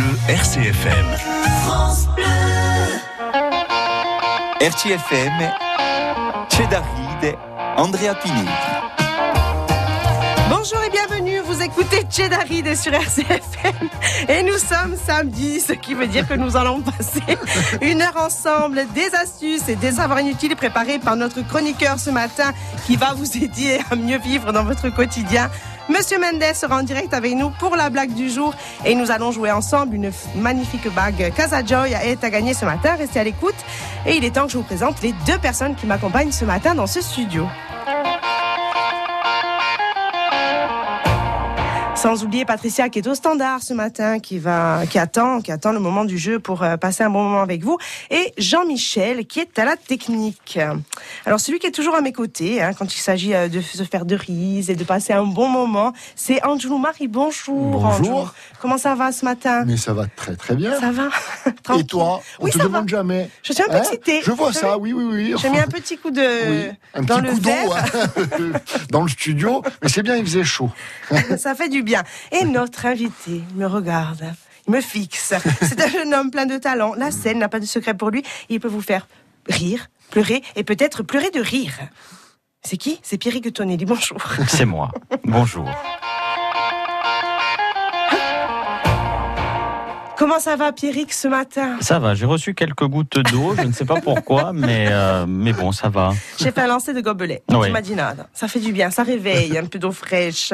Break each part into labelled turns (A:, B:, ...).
A: Bleu RCFM. France Bleu.
B: RCFM, Cedaride, Andrea Pinelli.
C: Bonjour et bienvenue, vous écoutez Cheddaride sur RCFM et nous sommes samedi, ce qui veut dire que nous allons passer une heure ensemble, des astuces et des savoirs inutiles préparés par notre chroniqueur ce matin qui va vous aider à mieux vivre dans votre quotidien. Monsieur Mendes sera en direct avec nous pour la blague du jour et nous allons jouer ensemble une magnifique bague Casa Joy est à gagner ce matin. Restez à l'écoute et il est temps que je vous présente les deux personnes qui m'accompagnent ce matin dans ce studio. Sans oublier Patricia qui est au standard ce matin, qui va, qui attend, qui attend le moment du jeu pour euh, passer un bon moment avec vous, et Jean-Michel qui est à la technique. Alors celui qui est toujours à mes côtés hein, quand il s'agit euh, de se faire de rises et de passer un bon moment, c'est Angelou Marie. Bonjour.
D: Bonjour.
C: Comment ça va ce matin?
D: Mais ça va très très bien.
C: Ça va?
D: Et toi? On
C: Oui,
D: te
C: ça
D: demande
C: va.
D: jamais.
C: Je suis un peu
D: Hein?
C: excitée.
D: Je vois ça, oui, oui, oui.
C: J'ai mis un petit coup de
D: Oui, un
C: dans
D: petit
C: le
D: coup d'eau hein, dans le studio, mais c'est bien, il faisait chaud.
C: Ça fait du bien. Et notre invité me regarde, il me fixe. C'est un jeune homme plein de talent. La scène n'a pas de secret pour lui. Il peut vous faire rire, pleurer et peut-être pleurer de rire. C'est qui? C'est Pierrick Tonelli. Bonjour.
E: C'est moi. Bonjour.
C: Comment ça va, Pierrick, ce matin?
E: Ça va, j'ai reçu quelques gouttes d'eau, je ne sais pas pourquoi, mais, euh, mais bon, ça va.
C: J'ai fait un lancer de gobelet.
E: Oui.
C: Tu m'as dit nada. Ça fait du bien, ça réveille, un peu d'eau fraîche.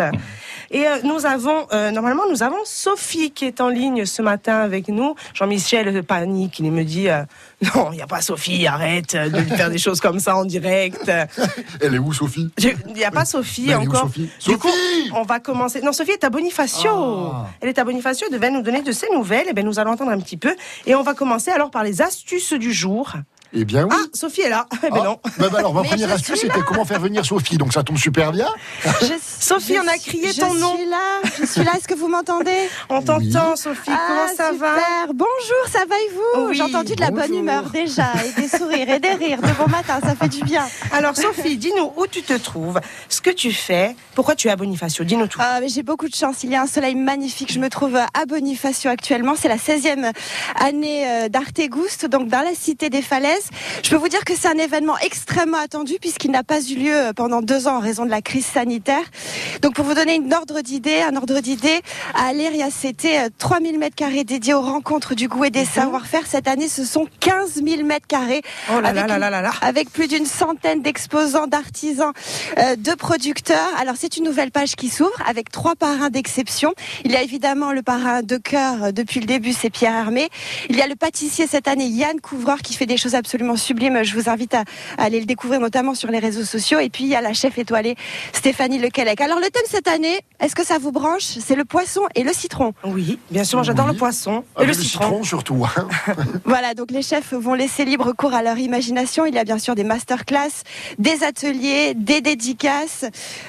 C: Et euh, nous avons, euh, normalement, nous avons Sophie qui est en ligne ce matin avec nous. Jean-Michel panique, il me dit euh, non, il n'y a pas Sophie, arrête de lui faire des choses comme ça en direct.
D: Elle est où, Sophie?
C: Il n'y a pas Sophie
D: est où,
C: encore.
D: Sophie?
C: Coup, on va commencer. Non, Sophie est à Bonifacio.
D: Ah.
C: Elle est à Bonifacio, elle devait nous donner de ses nouvelles. Et bien, nous allons entendre un petit peu. Et on va commencer alors par les astuces du jour.
D: Eh bien oui.
C: Ah, Sophie est là. Eh ben
D: Ah,
C: non.
D: bah, bah alors, ma
F: Mais
D: première
F: je
D: astuce, c'était comment faire venir Sophie. Donc ça tombe super bien.
F: Je-
C: Sophie,
F: je
C: on a crié
F: je
C: ton nom.
F: suis là, je suis là. Est-ce que vous m'entendez?
C: On t'entend, Sophie. Comment ça va?
F: super. Bonjour, ça va et vous?
C: Oui,
F: J'ai entendu de la bonne humeur déjà, et des sourires et des rires de bon matin, ça fait du bien.
C: Alors, Sophie, dis-nous où tu te trouves, ce que tu fais, pourquoi tu es à Bonifacio? Dis-nous tout.
F: Ah, mais J'ai beaucoup de chance, il y a un soleil magnifique. Je me trouve à Bonifacio actuellement. C'est la 16e année euh, d'Arteguste, donc dans la cité des falaises. Je peux vous dire que c'est un événement extrêmement attendu puisqu'il n'a pas eu lieu euh, pendant deux ans en raison de la crise sanitaire. Donc pour vous donner une ordre d'idée, un ordre d'idée, à Aléria, c'était euh, 3000 mètres carrés dédiés aux rencontres du goût et des savoir-faire. Cette année, ce sont 15 000 mètres carrés
C: Oh là
F: avec
C: là là
F: une-
C: là là là.
F: avec plus d'une centaine d'exposants, d'artisans, euh, de producteurs. Alors c'est une nouvelle page qui s'ouvre avec trois parrains d'exception. Il y a évidemment le parrain de cœur euh, depuis le début, c'est Pierre Hermé. Il y a le pâtissier cette année, Yann Couvreur, qui fait des choses absolument sublimes. Je vous invite à, à aller le découvrir notamment sur les réseaux sociaux. Et puis il y a la chef étoilée, Stéphanie Lequelec. Alors le thème cette année, est-ce que ça vous branche? C'est le poisson et le citron.
C: Oui, bien sûr, j'adore
D: Oui.
C: le poisson et
D: Avec
C: le citron.
D: surtout. hein.
F: Voilà, donc les chefs vont laisser libre cours à leur imagination. Il y a bien sûr des masterclass, des ateliers, des dédicaces.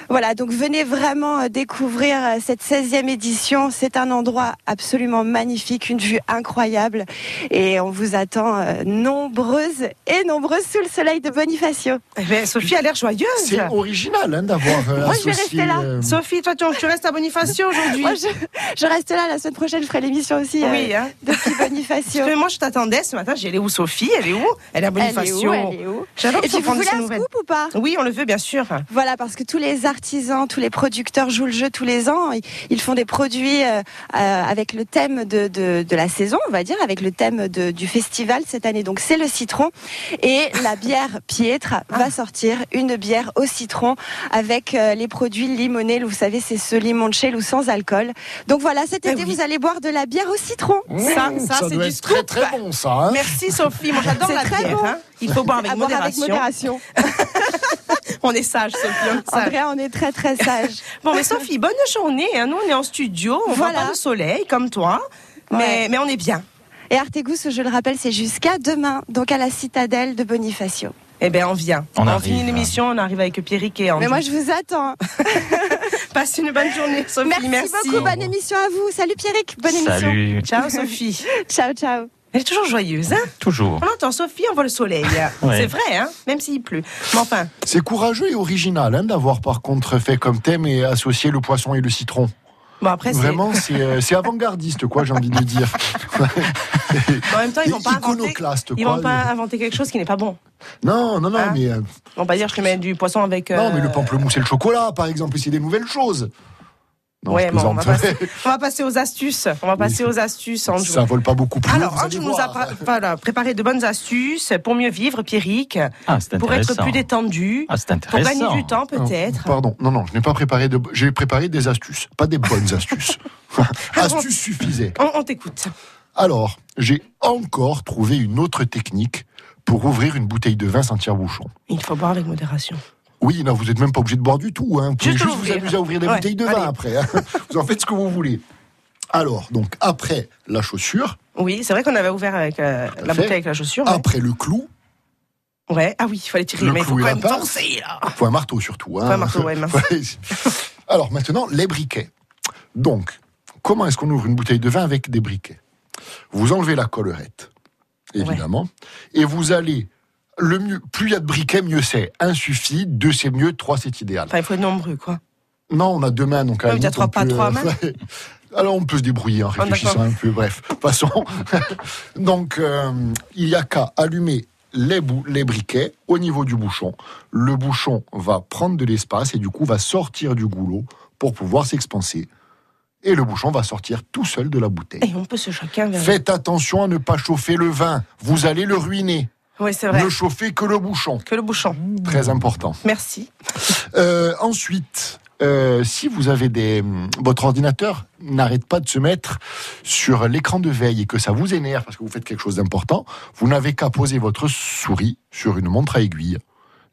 F: Voilà, donc venez vraiment euh, découvrir euh, cette 16e édition. C'est un endroit absolument magnifique, une vue incroyable. Et on vous attend euh, nombreuses et nombreuses sous le soleil de Bonifacio.
C: Eh Sophie a l'air joyeuse.
D: C'est original hein, d'avoir euh,
F: Moi, je vais rester là.
D: euh,
C: Sophie, toi, tu, tu restes à Bonifacio aujourd'hui.
F: Moi, je, je reste là. La semaine prochaine, je ferai l'émission aussi euh,
C: Oui, hein.
F: depuis Bonifacio.
C: Parce que moi, je t'attendais ce matin. J'ai elle est où, Sophie? Elle est où? Elle est à
F: Elle est
C: Bonifacio.
F: où Elle est où?
C: J'adore
F: Et puis, vous voulez un scoop ou pas?
C: Oui, on le veut, bien sûr.
F: Voilà, parce que tous les artisans, tous les producteurs jouent le jeu tous les ans. Ils- Ils font des produits euh, euh, avec le thème de, de, de la saison, on va dire, avec le thème de- du festival cette année. Donc c'est le citron. Et la bière Pietre va sortir une bière au citron avec euh, les produits limonés. Vous savez, c'est ce limoncello sans alcool. Donc voilà, cet
C: Eh
F: été,
C: oui.
F: vous allez boire de la bière au citron.
C: Ça,
D: mmh,
C: ça, c'est du
D: être très
C: scoop.
D: très bon ça. hein.
C: Merci Sophie, moi j'adore la
F: très
C: bière.
F: bon.
C: hein. Il faut boire avec
F: À boire avec
C: modération. On est sage, Sophie, on est sage.
F: Andrea, on est très très sage.
C: Bon, mais Sophie, bonne journée. hein. Nous, on est en studio, on voit pas le soleil comme toi, mais, mais on est bien.
F: Et Artegus, je le rappelle, c'est jusqu'à demain, donc à la citadelle de Bonifacio.
C: Eh bien, on vient.
E: On
C: On,
E: arrive.
C: finit l'émission, on arrive avec Pierrick et.
F: Mais moi, je vous attends.
C: Passe une bonne journée, Sophie.
F: Merci,
C: Merci.
F: beaucoup. Bonne émission à vous. Salut Pierrick. Bonne émission.
E: Salut.
C: Ciao, Sophie.
F: Ciao, ciao.
C: Elle est toujours joyeuse, hein
E: Toujours.
C: On entend Sophie, on voit le soleil.
E: Ouais.
C: C'est vrai, hein Même s'il pleut. Mais enfin,
D: C'est courageux et original hein, d'avoir par contre fait comme thème et associé le poisson et le citron.
C: Bon, après, c'est.
D: Vraiment, c'est euh, c'est avant-gardiste, quoi, j'ai envie de dire.
C: En même temps, ils vont pas inventer. Ils vont pas inventer quelque chose qui n'est pas bon.
D: Non, non, non,
C: Hein
D: mais, euh,
C: vont pas dire je te mets du poisson avec.
D: non, mais
C: euh,
D: le pamplemousse et le chocolat, par exemple, c'est des nouvelles choses. Non,
C: ouais, bon, on, va passer, on va passer aux astuces. On va passer aux astuces. Andrew.
D: Ça vole pas beaucoup plus.
C: Alors, Andrew nous a
D: voir.
C: pra- voilà, préparé de bonnes astuces pour mieux vivre, Pierrick,
E: Ah,
C: pour être plus détendu,
E: Ah,
C: pour gagner du temps peut-être.
D: Pardon, non, non, je n'ai pas préparé de. J'ai préparé des astuces, pas des bonnes astuces. astuces suffisait.
C: On, on t'écoute.
D: Alors, j'ai encore trouvé une autre technique pour ouvrir une bouteille de vin sans tire-bouchon.
C: Il faut boire avec modération.
D: Oui, non, vous n'êtes même pas obligé de boire du tout. Hein. Vous
C: Juste
D: juste vous amuser à ouvrir des
C: Ouais,
D: bouteilles de vin
C: allez.
D: après. hein. Vous en faites ce que vous voulez. Alors, donc, après la chaussure,
C: Oui, c'est vrai qu'on avait ouvert avec euh, la bouteille avec la chaussure. ouais.
D: après le clou,
C: Ouais. Ah oui, il fallait tirer,
D: Le
C: mais il faut quand même là.
D: faut un marteau surtout. Hein.
C: Faut un marteau. Ouais.
D: Alors, maintenant, les briquets. Donc, comment est-ce qu'on ouvre une bouteille de vin avec des briquets? Vous enlevez la collerette, évidemment, et vous allez. Le mieux, plus il y a de briquets, mieux c'est. Un suffit, deux c'est mieux, trois c'est idéal.
C: Enfin, il faut être nombreux, quoi.
D: Non, on a deux mains, donc
C: mais t'as
D: limite,
C: trois pas,
D: peut,
C: trois
D: euh,
C: mains.
D: Alors on peut se débrouiller en
C: Ah,
D: réfléchissant un peu, bref. Passons. donc euh, il y a qu'à allumer les, les briquets au niveau du bouchon. Le bouchon va prendre de l'espace et du coup va sortir du goulot pour pouvoir s'expanser. Et le bouchon va sortir tout seul de la bouteille.
C: Et on peut se chacun vers.
D: Faites attention à ne pas chauffer le vin. Vous allez le ruiner.
C: Oui, c'est vrai.
D: Ne chauffez que le bouchon.
C: Que le bouchon.
D: Très important.
C: Merci.
D: Euh, ensuite, euh, si vous avez des, votre ordinateur n'arrête pas de se mettre sur l'écran de veille et que ça vous énerve parce que vous faites quelque chose d'important, vous n'avez qu'à poser votre souris sur une montre à aiguille.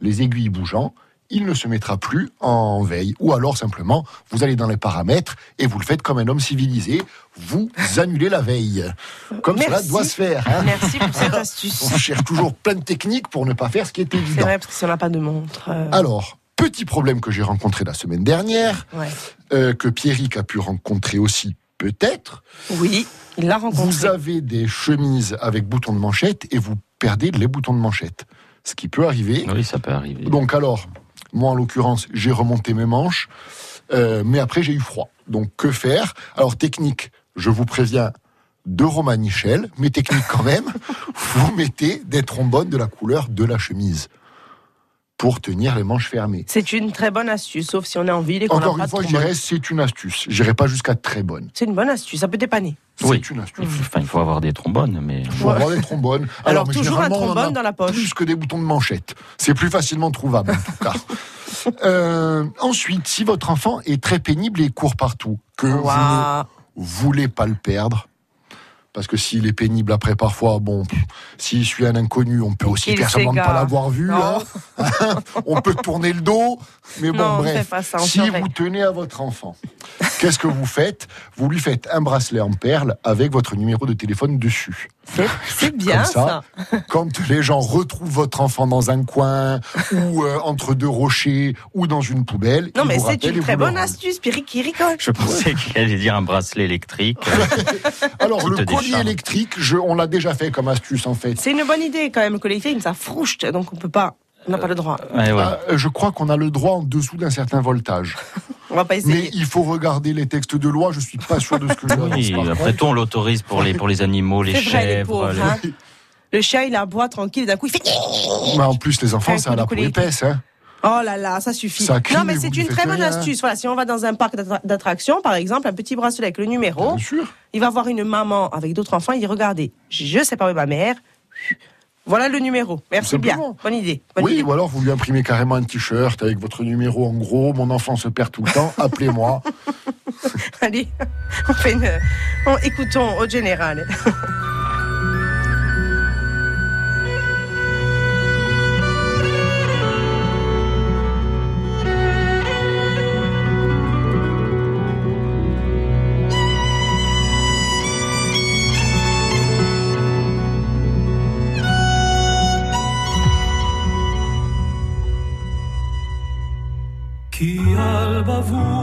D: Les aiguilles bougeant, il ne se mettra plus en veille. Ou alors simplement, vous allez dans les paramètres et vous le faites comme un homme civilisé. Vous annulez la veille. Comme cela doit se faire. hein.
C: Merci pour cette astuce.
D: On cherche toujours plein de techniques pour ne pas faire ce qui est
C: C'est
D: évident.
C: vrai, parce que on n'a pas de montre. euh,
D: Alors, petit problème que j'ai rencontré la semaine dernière,
C: ouais.
D: euh, que Pierrick a pu rencontrer aussi peut-être.
C: Oui, il l'a rencontré.
D: Vous avez des chemises avec boutons de manchette et vous perdez les boutons de manchette. Ce qui peut arriver.
E: Oui, ça peut arriver.
D: Donc alors, moi en l'occurrence, j'ai remonté mes manches, euh, mais après j'ai eu froid. Donc que faire? Alors technique, je vous préviens de Romanichel, mais technique quand même, vous mettez des trombones de la couleur de la chemise pour tenir les manches fermées.
C: C'est une très bonne astuce, sauf si on est en ville et qu'on n'a
D: Encore
C: pas
D: une fois,
C: de
D: je dirais c'est une astuce. J'irai pas jusqu'à très bonne.
C: C'est une bonne astuce, ça peut dépanner.
E: Oui.
D: C'est une astuce.
E: Enfin, il faut avoir des trombones, mais
D: Il faut avoir des trombones.
C: Alors,
D: mais
C: toujours un
D: a
C: trombone dans la poche.
D: Plus que des boutons de manchette. C'est plus facilement trouvable en tout cas. Euh, ensuite, si votre enfant est très pénible et court partout, que vous ne voulez pas le perdre, parce que s'il est pénible après parfois, bon, s'il suit un inconnu, on peut aussi de ne pas l'avoir vu. Hein. on peut tourner le dos, mais bon,
C: Non,
D: bref.
C: ça,
D: si vous tenez à votre enfant, qu'est-ce que vous faites? Vous lui faites un bracelet en perles avec votre numéro de téléphone dessus.
C: C'est- bien
D: Comme
C: ça.
D: ça, quand les gens retrouvent votre enfant dans un coin ou euh, entre deux rochers ou dans une poubelle,
C: Non, mais c'est une très bonne astuce. Pierrick qui rigole.
E: je pensais qu'il allait dire un bracelet électrique.
D: Alors le collier
E: décharge.
D: électrique, je, on l'a déjà fait comme astuce en fait.
C: C'est une bonne idée quand même. Le collectif, ça frouche, donc on peut pas. On n'a pas le droit.
E: Ouais, ouais.
D: Ah, je crois qu'on a le droit en dessous d'un certain voltage.
C: On va pas
D: Mais
C: essayer.
D: il faut regarder les textes de loi, je suis pas sûr de ce que je dis.
E: Oui, après tout, on l'autorise pour les, pour les animaux, les
C: C'est vrai, les
E: chèvres.
C: pauvres.
E: les-
C: hein. Le chat, il aboie tranquille, d'un coup, il fait.
D: Mais en plus, les enfants,
C: Un
D: ça
C: coup
D: a
C: de
D: la peau épaisse. Hein.
C: Oh là là, ça suffit.
D: Ça
C: non, mais
D: mais
C: c'est une très bonne
D: rien.
C: astuce. Voilà, si on va dans un parc d'attra- d'attractions, par exemple, un petit bracelet avec le numéro,
D: Bien sûr.
C: il va voir une maman avec d'autres enfants, il dit regardez, je sais pas où est ma mère. Voilà le numéro. Merci bien. Bonne idée. Bonne
D: Oui,
C: idée.
D: ou alors vous lui imprimez carrément un t-shirt avec votre numéro en gros. Mon enfant se perd tout le temps. Appelez-moi.
C: Allez, on fait une. on- écoutons au général.
G: of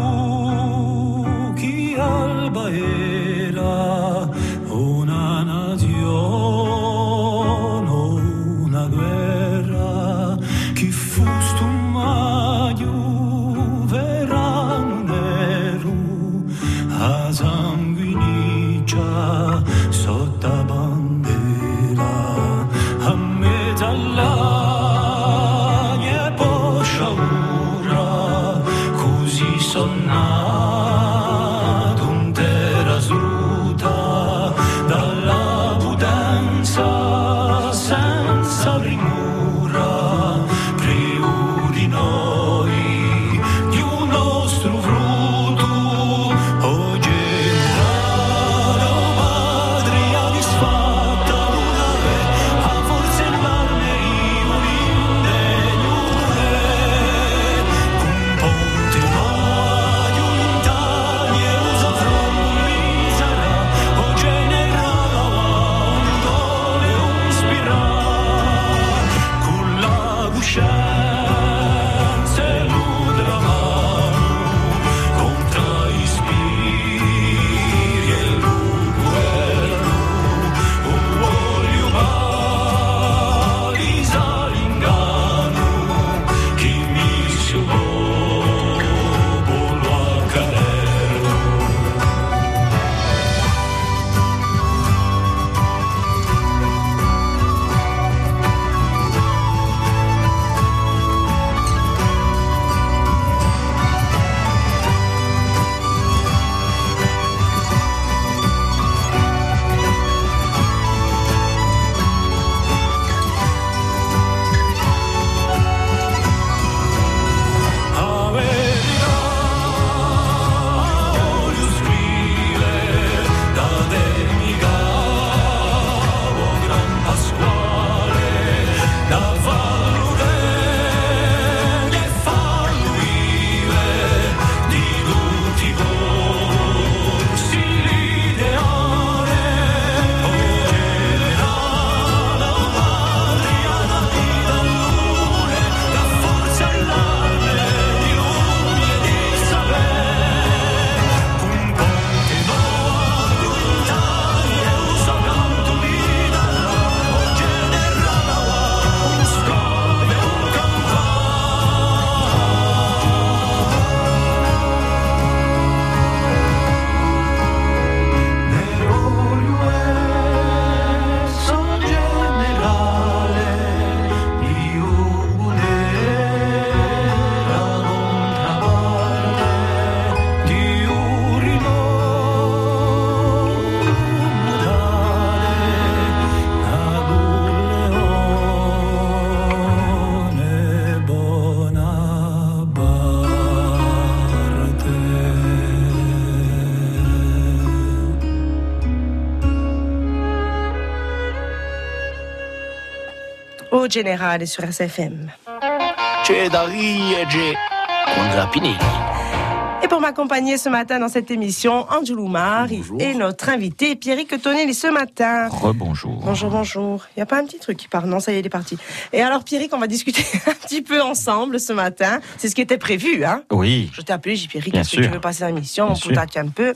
C: au Général et sur SFM. Et pour m'accompagner ce matin dans cette émission, Angelou Mar et notre invité Pierrick Tonelli ce matin.
E: Rebonjour.
C: Bonjour, bonjour. Il n'y a pas un petit truc qui part Non, ça y est, il est parti. Et alors, Pierrick, on va discuter un petit peu ensemble ce matin. C'est ce qui était prévu, hein
E: Oui.
C: Je t'ai appelé, j'ai dit, Pierrick, est-ce que tu veux passer l'émission?
E: Bien
C: On poutate un peu.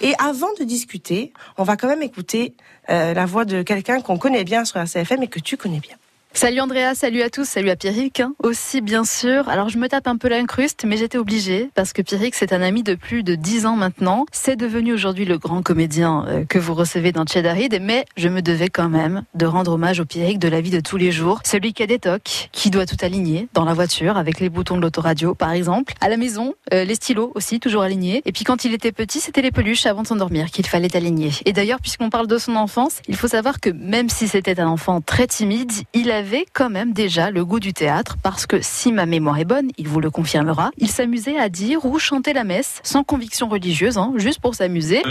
C: Et avant de discuter, on va quand même écouter euh, la voix de quelqu'un qu'on connaît bien sur RCFM et que tu connais bien.
H: Salut Andrea, salut à tous, salut à Pierrick hein, aussi bien sûr. Alors je me tape un peu l'incruste mais j'étais obligée parce que Pierrick c'est un ami de plus de 10 ans maintenant. C'est devenu aujourd'hui le grand comédien euh, que vous recevez dans Cheddarid mais je me devais quand même de rendre hommage au Pierrick de la vie de tous les jours. Celui qui a des tocs, qui doit tout aligner dans la voiture avec les boutons de l'autoradio par exemple. À la maison, euh, les stylos aussi toujours alignés. Et puis quand il était petit c'était les peluches avant de s'endormir qu'il fallait aligner. Et d'ailleurs puisqu'on parle de son enfance, il faut savoir que même si c'était un enfant très timide, il avait quand même déjà le goût du théâtre parce que si ma mémoire est bonne, il vous le confirmera, il s'amusait à dire ou chanter la messe sans conviction religieuse, hein, juste pour s'amuser.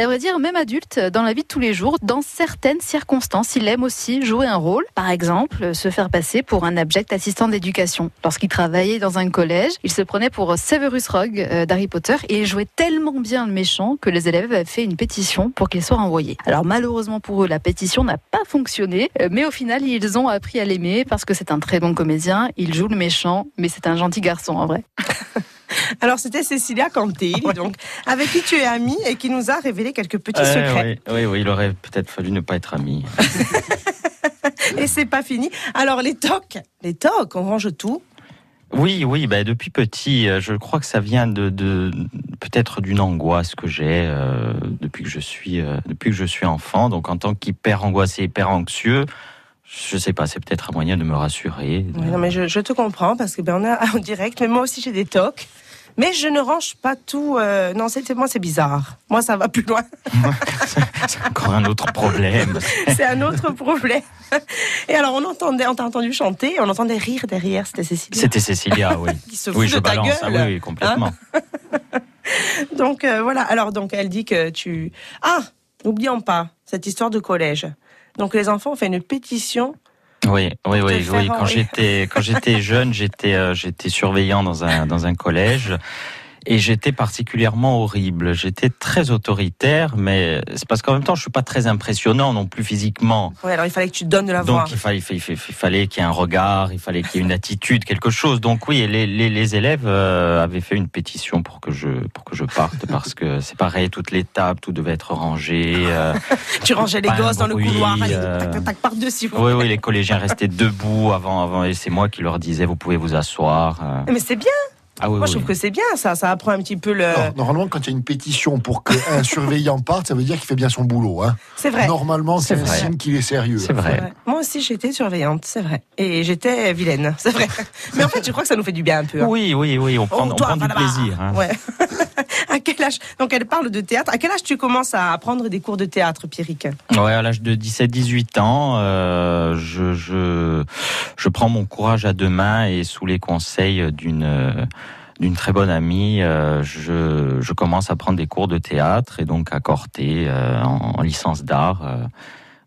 H: À vrai dire, même adulte, dans la vie de tous les jours, dans certaines circonstances, il aime aussi jouer un rôle. Par exemple, se faire passer pour un abject assistant d'éducation. Lorsqu'il travaillait dans un collège, il se prenait pour Severus Rogue euh, d'Harry Potter et il jouait tellement bien le méchant que les élèves avaient fait une pétition pour qu'il soit renvoyé. Alors malheureusement pour eux, la pétition n'a pas fonctionné, euh, mais au final, ils ont appris à l'aimer parce que c'est un très bon comédien. Il joue le méchant, mais c'est un gentil garçon en vrai.
C: Alors, c'était Cécilia Canté, dis donc, avec qui tu es amie et qui nous a révélé quelques petits
E: Euh,
C: secrets.
E: oui, oui, oui, il aurait peut-être fallu ne pas être ami.
C: Et c'est pas fini. Alors, les tocs, les tocs, on range tout.
E: Oui, oui, ben depuis petit, euh, je crois que ça vient de, de peut-être d'une angoisse que j'ai euh, depuis que je suis euh, depuis que je suis enfant. Donc en tant qu'hyper angoissé, hyper anxieux, je sais pas, c'est peut-être un moyen de me rassurer. de-
C: Oui, non, mais je, je te comprends parce que ben, on est en direct, mais moi aussi j'ai des tocs. Mais je ne range pas tout. euh, non, c'est moi, c'est bizarre. Moi, ça va plus loin.
E: c'est encore un autre problème.
C: C'est un autre problème. Et alors, on entendait, on t'a entendu chanter, on entendait rire derrière. C'était Cécilia
E: C'était Cécilia, oui.
C: qui se
E: Oui,
C: fout
E: je
C: de ta
E: balance.
C: gueule.
E: Ah oui, oui, complètement.
C: Donc euh, voilà. Alors donc, elle dit que tu. Ah, n'oublions pas cette histoire de collège. Donc les enfants ont fait une pétition.
E: Oui, oui, oui, oui. Quand j'étais quand j'étais jeune, j'étais euh, j'étais surveillant dans un dans un collège. Et j'étais particulièrement horrible. J'étais très autoritaire, mais c'est parce qu'en même temps, je suis pas très impressionnant non plus physiquement.
C: Ouais, alors il fallait que tu te donnes de la voix.
E: Donc il fallait, il fallait, il fallait qu'il y ait un regard, il fallait qu'il y ait une attitude, quelque chose. Donc oui, les, les, les élèves euh, avaient fait une pétition pour que je pour que je parte parce que c'est pareil, toutes les tables, tout devait être rangé. euh,
C: Tu rangeais les gosses dans le couloir. Allez,
E: euh,
C: tac, tac, tac, par dessus.
E: oui, oui, les collégiens restaient debout avant, avant, et c'est moi qui leur disais, vous pouvez vous asseoir. euh.
C: Mais c'est bien.
E: Ah oui,
C: Moi, je trouve que c'est bien. Ça, ça apprend un petit peu le.
D: Non, normalement, quand il y a une pétition pour qu'un surveillant parte, ça veut dire qu'il fait bien son boulot. Hein.
C: C'est vrai.
D: Normalement, c'est un
E: vrai.
D: signe qu'il est sérieux.
E: C'est vrai.
C: Moi aussi, j'étais surveillante, c'est vrai. Et j'étais vilaine, c'est vrai. Mais en fait, je crois que ça nous fait du bien un peu. hein.
E: Oui, oui, oui, on prend,
C: Oh,
E: on
C: toi,
E: prend du plaisir. hein.
C: Ouais. à quel âge Donc, elle parle de théâtre. À quel âge tu commences à apprendre des cours de théâtre, Pierrick?
E: Ouais, à l'âge de 17-18 ans, euh, je, je, je prends mon courage à deux mains et sous les conseils d'une euh, d'une très bonne amie, euh, je, je commence à prendre des cours de théâtre et donc à Corté euh, en, en licence d'art. euh,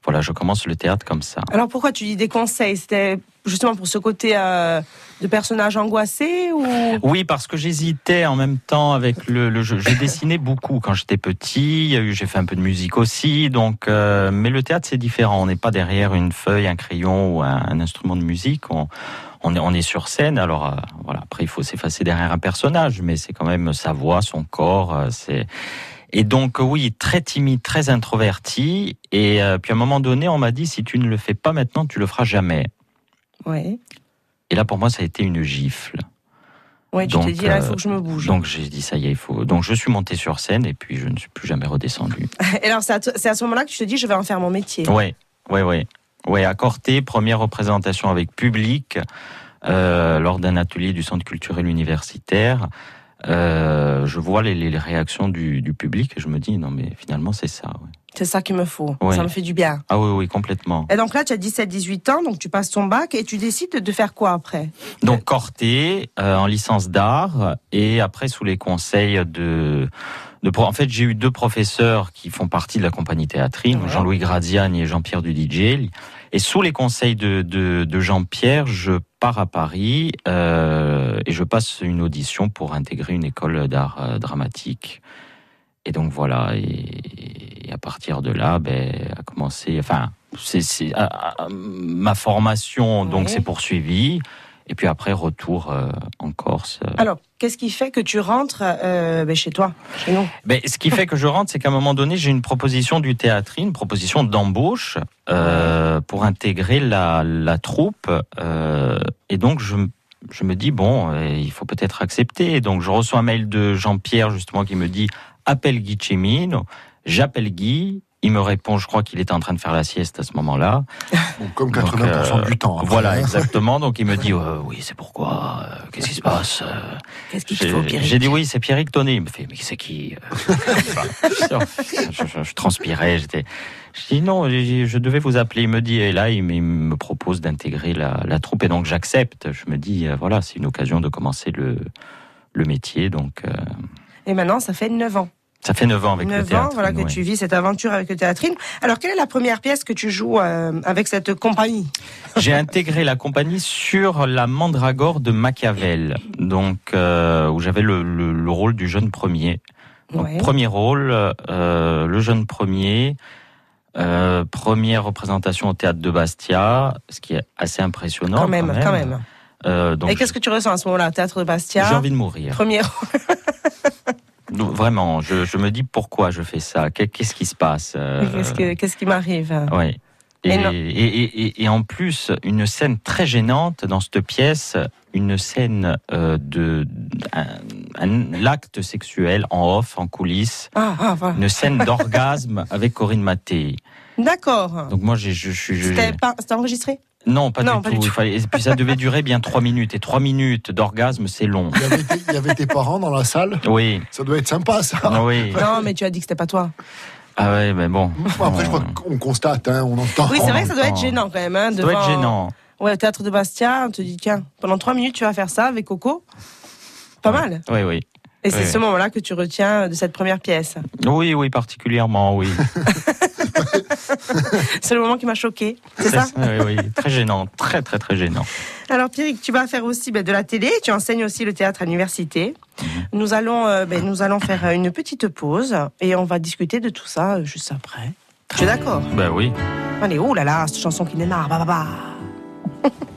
E: voilà, je commence le théâtre comme ça.
C: Alors, pourquoi tu dis des conseils? C'était justement pour ce côté de personnage angoissé ou?
E: Oui, parce que j'hésitais en même temps avec le, le jeu. J'ai dessiné beaucoup quand j'étais petit. J'ai fait un peu de musique aussi. Donc, mais le théâtre c'est différent. On n'est pas derrière une feuille, un crayon ou un, un instrument de musique. On, on est, on est sur scène. Alors euh, voilà. Après, il faut s'effacer derrière un personnage, mais c'est quand même sa voix, son corps. euh, C'est et donc oui, très timide, très introverti. Et euh, puis à un moment donné, on m'a dit si tu ne le fais pas maintenant, tu le feras jamais.
C: Ouais.
E: Et là, pour moi, ça a été une gifle.
C: Ouais, tu t'es dit là, il faut que je me bouge.
E: Donc j'ai dit ça y est, il faut. Donc je suis monté sur scène et puis je ne suis plus jamais redescendu.
C: Et alors, c'est à, à ce moment-là que tu te dis, je vais en faire mon métier.
E: Ouais, ouais, ouais, ouais. À Corté, première représentation avec public euh, lors d'un atelier du Centre culturel universitaire. euh, je vois les, les réactions du, du, public et je me dis non mais finalement c'est ça. Ouais.
C: C'est ça qu'il me faut. Ouais. Ça me fait du bien.
E: Ah oui, oui, complètement.
C: Et donc là, tu as 17-18 ans, donc tu passes ton bac et tu décides de faire quoi après?
E: Donc Corté, euh, en licence d'art, et après sous les conseils de... de en fait, j'ai eu deux professeurs qui font partie de la compagnie théâtrine, ouais. Jean-Louis Graziani et Jean-Pierre Dudigier. Et sous les conseils de, de, de Jean-Pierre, je pars à Paris euh, et je passe une audition pour intégrer une école d'art euh, dramatique. Et donc voilà, et, et, à partir de là, ben, a commencé, enfin, c'est ma formation donc s'est poursuivie. Et puis après, retour euh, en Corse.
C: Alors, qu'est-ce qui fait que tu rentres euh, ben chez toi, chez nous?
E: Ben, Ce qui fait que je rentre, c'est qu'à un moment donné, j'ai une proposition du théâtre, une proposition d'embauche euh, pour intégrer la, troupe. Euh, et donc, je, me dis, bon, il faut peut-être accepter. Donc, je reçois un mail de Jean-Pierre, justement, qui me dit, appelle Guy Cimino. J'appelle Guy, il me répond, je crois qu'il était en train de faire la sieste à ce moment-là.
D: Comme 80% Donc, euh, du temps.
E: Après. Voilà, exactement. Donc il me dit, euh, oui, c'est pourquoi euh, Qu'est-ce qui se passe
C: Qu'est-ce qu'il faut, Pierrick
E: J'ai dit, oui, c'est Pierrick Tonnet. Il me fait, mais c'est qui je, je, je, transpirais, j'étais... Je dis non, je, je devais vous appeler. Il me dit, et là, il me, il me propose d'intégrer la, la, troupe. Et donc j'accepte. Je me dis, voilà, c'est une occasion de commencer le, le métier. Donc,
C: Et maintenant, ça fait 9 ans.
E: Ça fait 9 ans avec
C: 9
E: le théâtre.
C: ans, voilà, que
E: ouais.
C: tu vis cette aventure avec le théâtrine. Alors, quelle est la première pièce que tu joues euh, avec cette compagnie
E: J'ai intégré la compagnie sur la Mandragore de Machiavel, donc euh, où j'avais le, le, le, rôle du jeune premier. Donc, ouais. Premier rôle, euh, le jeune premier. Première représentation au théâtre de Bastia, ce qui est assez impressionnant.
C: Quand même, quand même.
E: Quand même.
C: donc, Et qu'est-ce que tu ressens à ce moment-là, théâtre de Bastia
E: J'ai envie de mourir.
C: Premier
E: Vraiment, je, je, me dis pourquoi je fais ça? Qu'est-ce qui se passe
C: euh... Qu'est-ce que, qu qui m'arrive?
E: Oui. Et, et, et, et, en plus, une scène très gênante dans cette pièce, une scène euh, de un, un, l'acte sexuel en off, en coulisses,
C: ah, ah, voilà.
E: une scène d'orgasme avec Corinne Mattei.
C: D'accord.
E: Donc moi, j'ai, je suis.
C: C'était enregistré?
E: Non, pas,
C: non,
E: du,
C: pas
E: tout.
C: du
E: tout. Fallait, et puis ça devait durer bien trois minutes. Et trois minutes d'orgasme, c'est long.
D: Il y, avait tes, il y, avait tes, parents dans la salle
E: Oui.
D: Ça doit être sympa, ça.
E: Oui.
C: Non, mais tu as dit que c'était pas toi.
E: Ah ouais, mais bon.
D: après, je crois qu'on constate, hein, on entend.
C: Oui, c'est vrai que ça doit être gênant quand même. Hein,
E: ça
C: devant...
E: doit être gênant.
C: Ouais, au théâtre de Bastia, on te dit, tiens, pendant trois minutes, tu vas faire ça avec Coco. Pas
E: ouais.
C: mal.
E: Oui, oui.
C: Et c'est
E: oui.
C: ce moment-là que tu retiens de cette première pièce.
E: Oui, oui, particulièrement, oui.
C: c'est le moment qui m'a choqué, c'est ça
E: Oui, oui, très gênant, très, très, très gênant.
C: Alors, Pierrick, tu vas faire aussi ben, de la télé, tu enseignes aussi le théâtre à l'université.
E: Mhm.
C: Mmh. Nous, allons, euh, ben, nous allons faire une petite pause et on va discuter de tout ça euh, juste après. Tu es d'accord?
E: Ben oui.
C: Allez, oh là là, cette chanson qui démarre, bah, bah, bah.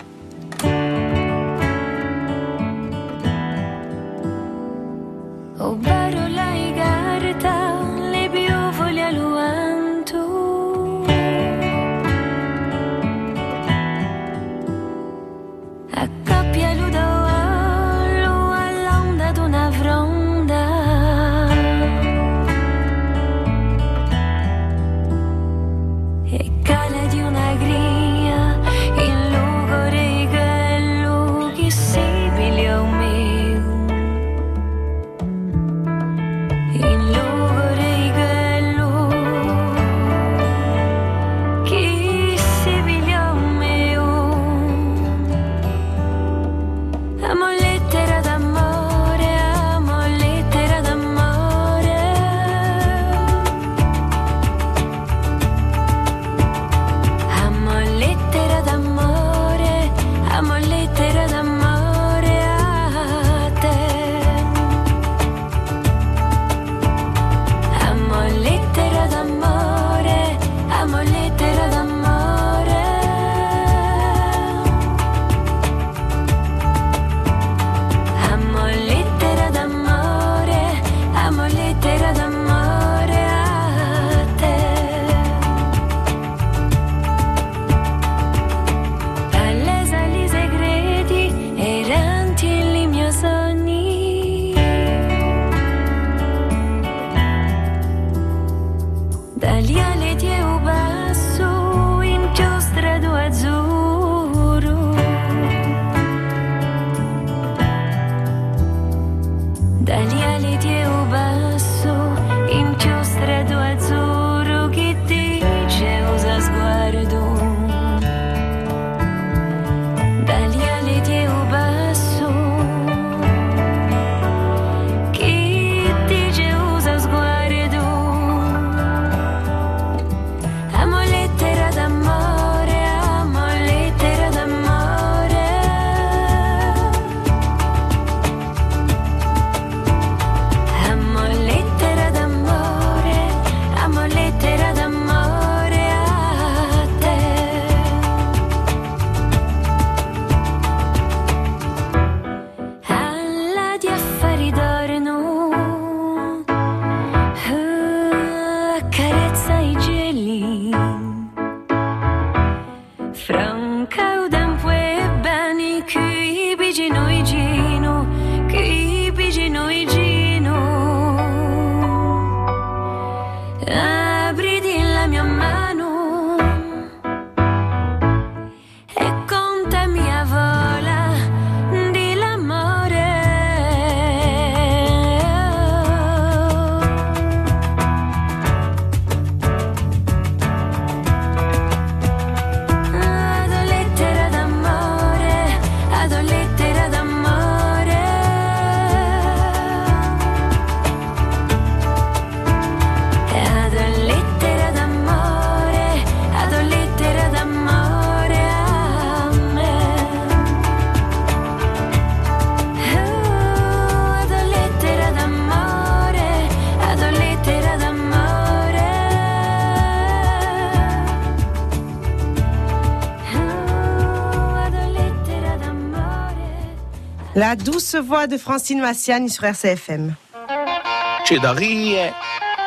I: La
C: douce voix de Francine Massiani sur RCFM.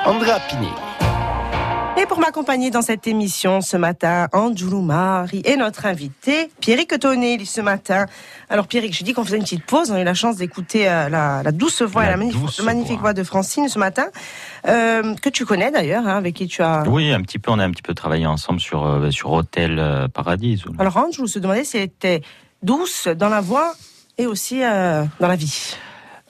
A: Andrea Pinelli.
C: Et pour m'accompagner dans cette émission ce matin, Anjoulou Mari et notre invité, Pierrick Tonelli ce matin. Alors Pierrick, je dis qu'on faisait une petite pause, on a eu la chance d'écouter euh, la, la douce voix
E: La
C: et la magnifique,
E: voix.
C: voix de Francine ce matin, euh, que tu connais d'ailleurs, hein, avec qui tu as...
E: Oui, un petit peu. On a un petit peu travaillé ensemble sur euh, sur Hôtel Paradis.
C: Alors Anjoulou se demandait si elle était douce dans la voix et aussi euh, dans la vie.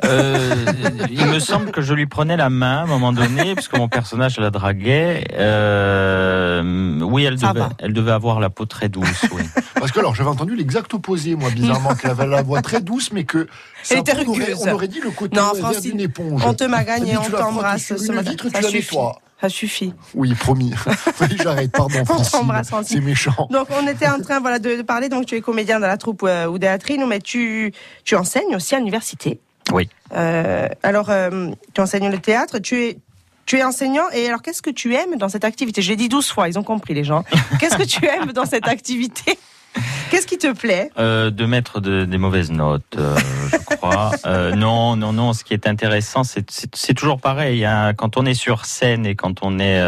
E: Euh, il me semble que je lui prenais la main à un moment donné, puisque mon personnage la draguait. Euh, oui, elle devait,
C: va.
E: elle devait avoir la peau très douce. Oui.
D: Parce que alors j'avais entendu l'exact opposé, moi, bizarrement, qu'elle avait la voix très douce, mais que ça,
C: était
D: on, aurait, on aurait dit le côté
C: Non, Francine,
D: d'une éponge.
C: On te magagne et
D: tu
C: on t'embrasse
D: sur
C: ce matin.
D: vitre, tu
C: Ça
D: la
C: suffit.
D: nettoies.
C: Ça suffit.
D: Oui, promis. oui, j'arrête, pardon, Francine. C'est méchant.
C: Donc on était en train voilà de, de parler. Donc tu es comédien dans la troupe euh, Oudéatrino, mais tu tu enseignes aussi à l'université.
E: Oui.
C: Euh, alors euh, tu enseignes le théâtre. Tu es tu es enseignant et alors qu'est-ce que tu aimes dans cette activité? Je l'ai dit douze fois, ils ont compris les gens. Qu'est-ce que tu aimes dans cette activité? Qu'est-ce qui te plaît?
E: Euh, de mettre de- des mauvaises notes, euh, je crois. Euh, non, non, non. Ce qui est intéressant, c'est- toujours pareil. hein. Quand on est sur scène et quand on est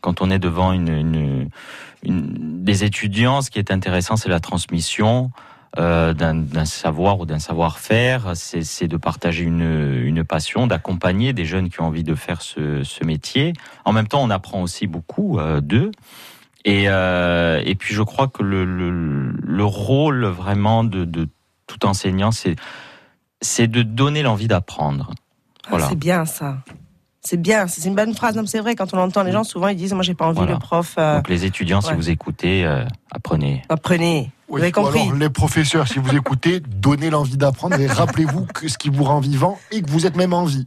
E: quand on est devant une, une, une- des étudiants, ce qui est intéressant, c'est la transmission euh, d'un savoir ou d'un savoir-faire. C'est c'est de partager une, une passion, d'accompagner des jeunes qui ont envie de faire ce, ce métier. En même temps, on apprend aussi beaucoup euh, d'eux. Et, euh, et puis je crois que le, le, le rôle vraiment de, de tout enseignant, c'est c'est de donner l'envie d'apprendre.
C: Ah,
E: Voilà.
C: C'est bien ça. C'est bien, c'est une bonne phrase. C'est vrai quand on entend les gens souvent ils disent moi j'ai pas envie
E: Voilà.
C: le prof. euh,
E: Donc les étudiants, si vous écoutez, euh, apprenez.
C: apprenez.
D: Oui,
C: vous avez compris.
D: alors, les professeurs, si vous écoutez, donnez l'envie d'apprendre et rappelez-vous que ce qui vous rend vivant et que vous êtes même en vie.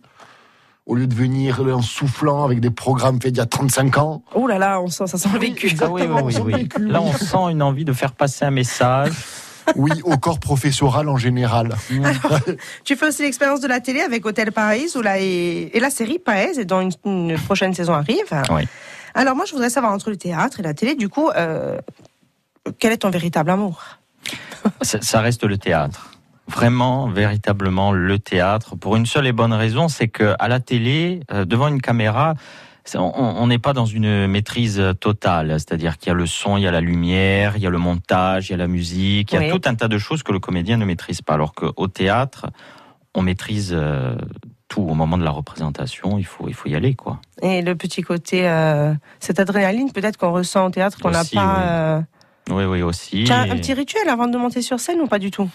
D: Au lieu de venir en soufflant avec des programmes faits il y a 35 ans.
C: Oh là là, on sent, ça sent le vécu.
E: Ah oui, oui, oui,
D: Exactement,
E: oui.
D: on vécu,
E: Là, on sent une envie de faire passer un message.
D: Oui, au corps professoral en général.
C: Tu fais aussi l'expérience de la télé avec Hôtel Paris la, et, et la série Paez, et dont une, une prochaine saison arrive.
E: Oui.
C: Alors moi, je voudrais savoir entre le théâtre et la télé, du coup, euh, quel est ton véritable amour?
E: Ça, ça reste le théâtre. Vraiment, véritablement le théâtre. Pour une seule et bonne raison, c'est que à la télé, euh, devant une caméra, on n'est pas dans une maîtrise totale. C'est-à-dire qu'il y a le son, il y a la lumière, il y a le montage, il y a la musique, il y a
C: Oui.
E: tout un tas de choses que le comédien ne maîtrise pas. Alors qu'au théâtre, on maîtrise euh, tout. Au moment de la représentation, il faut, il faut y aller, quoi.
C: Et le petit côté, euh, cette adrénaline peut-être qu'on ressent au théâtre, qu'on n'a pas...
E: oui.
C: euh,
E: Oui, oui, aussi.
C: Tu as un
E: Et-
C: petit rituel avant de monter sur scène ou pas du tout?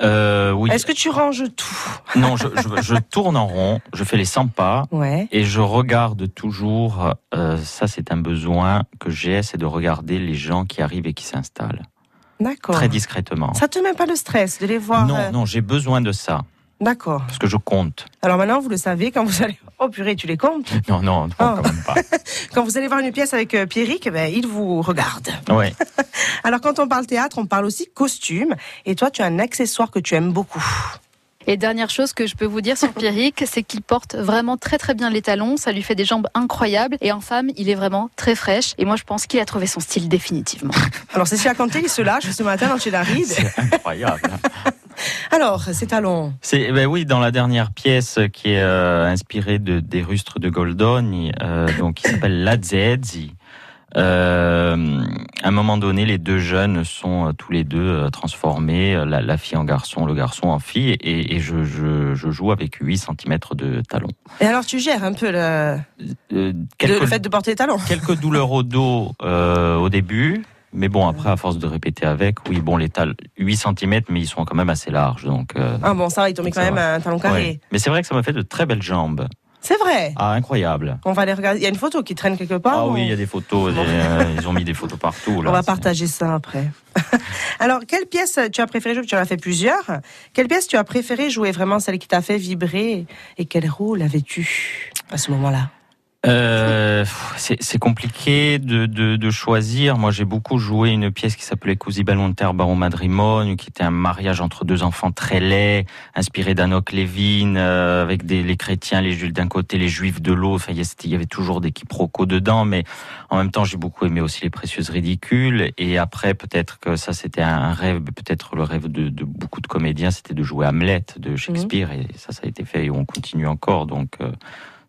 E: Euh, oui.
C: Est-ce que tu ranges tout?
E: Non, je, je, je tourne en rond, je fais les 100 pas.
C: Ouais.
E: Et je regarde toujours, euh, ça c'est un besoin que j'ai, c'est de regarder les gens qui arrivent et qui s'installent.
C: D'accord.
E: Très discrètement.
C: Ça te met pas le stress de les voir
E: Non,
C: euh,
E: non, j'ai besoin de ça,
C: D'accord.
E: parce que je compte.
C: Alors maintenant, vous le savez, quand vous allez... Oh purée, tu les comptes
E: Non, non, non
C: Oh.
E: quand même pas.
C: Quand vous allez voir une pièce avec euh, Pierrick, ben, il vous regarde.
E: Ouais.
C: Alors quand on parle théâtre, on parle aussi costume. Et toi, tu as un accessoire que tu aimes beaucoup.
H: Et dernière chose que je peux vous dire sur Pierrick, c'est qu'il porte vraiment très très bien les talons, ça lui fait des jambes incroyables et en femme, il est vraiment très fraîche et moi je pense qu'il a trouvé son style définitivement.
C: Alors Cécilia Canté, il se lâche ce matin dans Chez Darid.
E: C'est incroyable.
C: Alors, ces talons.
E: C'est ben oui, dans la dernière pièce qui est euh, inspirée de des rustres de Goldoni, euh, donc qui s'appelle La Zezzi. Euh, À un moment donné, les deux jeunes sont tous les deux transformés, la, la fille en garçon, le garçon en fille, et, et je, je, je joue avec 8 cm de talons.
C: Et alors, tu gères un peu le,
E: Euh,
C: le-
E: quelques,
C: le fait de porter les talons.
E: quelques douleurs au dos euh, au début, mais bon, après, à force de répéter avec, oui, bon, les talons, 8 cm, mais ils sont quand même assez larges, donc... euh,
C: Ah bon, ça va, il t'ont mis quand même
E: va.
C: un talon carré.
E: ouais. Mais c'est vrai que ça m'a fait de très belles jambes.
C: C'est vrai.
E: Ah, incroyable.
C: On va les regarder. Il y a une photo qui traîne quelque part.
E: Ah
C: ou-
E: oui, il y a des photos, euh, ils ont mis des photos partout. Là.
C: On va partager ça après. Alors, quelle pièce tu as préféré jouer Tu en as fait plusieurs. Quelle pièce tu as préféré jouer? Vraiment celle qui t'a fait vibrer Et quel rôle avais-tu à ce moment-là?
E: Euh, c'est compliqué de, de, de choisir. Moi, j'ai beaucoup joué une pièce qui s'appelait Così bell'onter baron matrimonio, qui était un mariage entre deux enfants très laids, inspiré d'Anoch Levin, euh, avec des, les chrétiens, les juifs d'un côté, les juifs de l'autre. Enfin, il y a- il y avait toujours des quiproquos dedans, mais en même temps, j'ai beaucoup aimé aussi les précieuses ridicules. Et après, peut-être que ça, c'était un rêve, peut-être le rêve de, de beaucoup de comédiens, c'était de jouer Hamlet de Shakespeare. Et ça, ça a été fait et on continue encore. Donc, euh,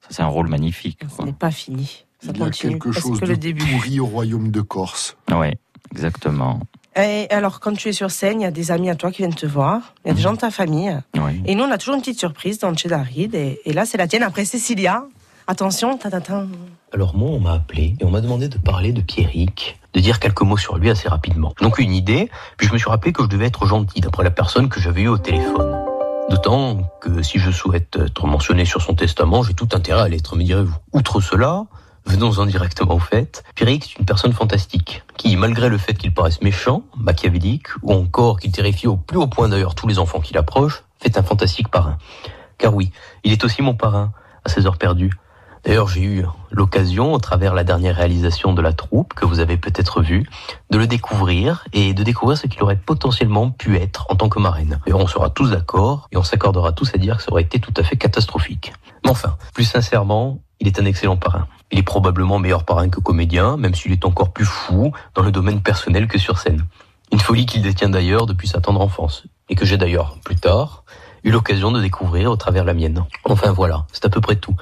E: ça, c'est un rôle magnifique.
C: Ce n'est pas fini. Ça
D: Il y a
C: continue.
D: quelque chose
C: que
D: de
C: le début
D: pourri au royaume de Corse.
E: Oui, exactement.
C: Et alors, quand tu es sur scène, il y a des amis à toi qui viennent te voir. Il y a des gens de ta famille.
E: Oui.
C: Et nous, on a toujours une petite surprise dans le Chedaride. Et, et là, c'est la tienne. Après, Cécilia. Attention, ta, ta, ta.
J: Alors moi, on m'a appelé et on m'a demandé de parler de Pierrick, de dire quelques mots sur lui assez rapidement. J'ai donc eu une idée, puis je me suis rappelé que je devais être gentil d'après la personne que j'avais eue au téléphone. D'autant que si je souhaite être mentionné sur son testament, j'ai tout intérêt à l'être, me direz-vous. Outre cela, venons-en directement au fait, Pierrick est une personne fantastique, qui, malgré le fait qu'il paraisse méchant, machiavélique, ou encore qu'il terrifie au plus haut point d'ailleurs tous les enfants qui l'approchent, fait un fantastique parrain. Car oui, il est aussi mon parrain, à ses heures perdues. D'ailleurs, j'ai eu l'occasion, au travers la dernière réalisation de la troupe, que vous avez peut-être vue, de le découvrir et de découvrir ce qu'il aurait potentiellement pu être en tant que marraine. D'ailleurs, on sera tous d'accord et on s'accordera tous à dire que ça aurait été tout à fait catastrophique. Mais enfin, plus sincèrement, il est un excellent parrain. Il est probablement meilleur parrain que comédien, même s'il est encore plus fou dans le domaine personnel que sur scène. Une folie qu'il détient d'ailleurs depuis sa tendre enfance, et que j'ai d'ailleurs, plus tard, eu l'occasion de découvrir au travers la mienne. Enfin voilà, c'est à peu près tout.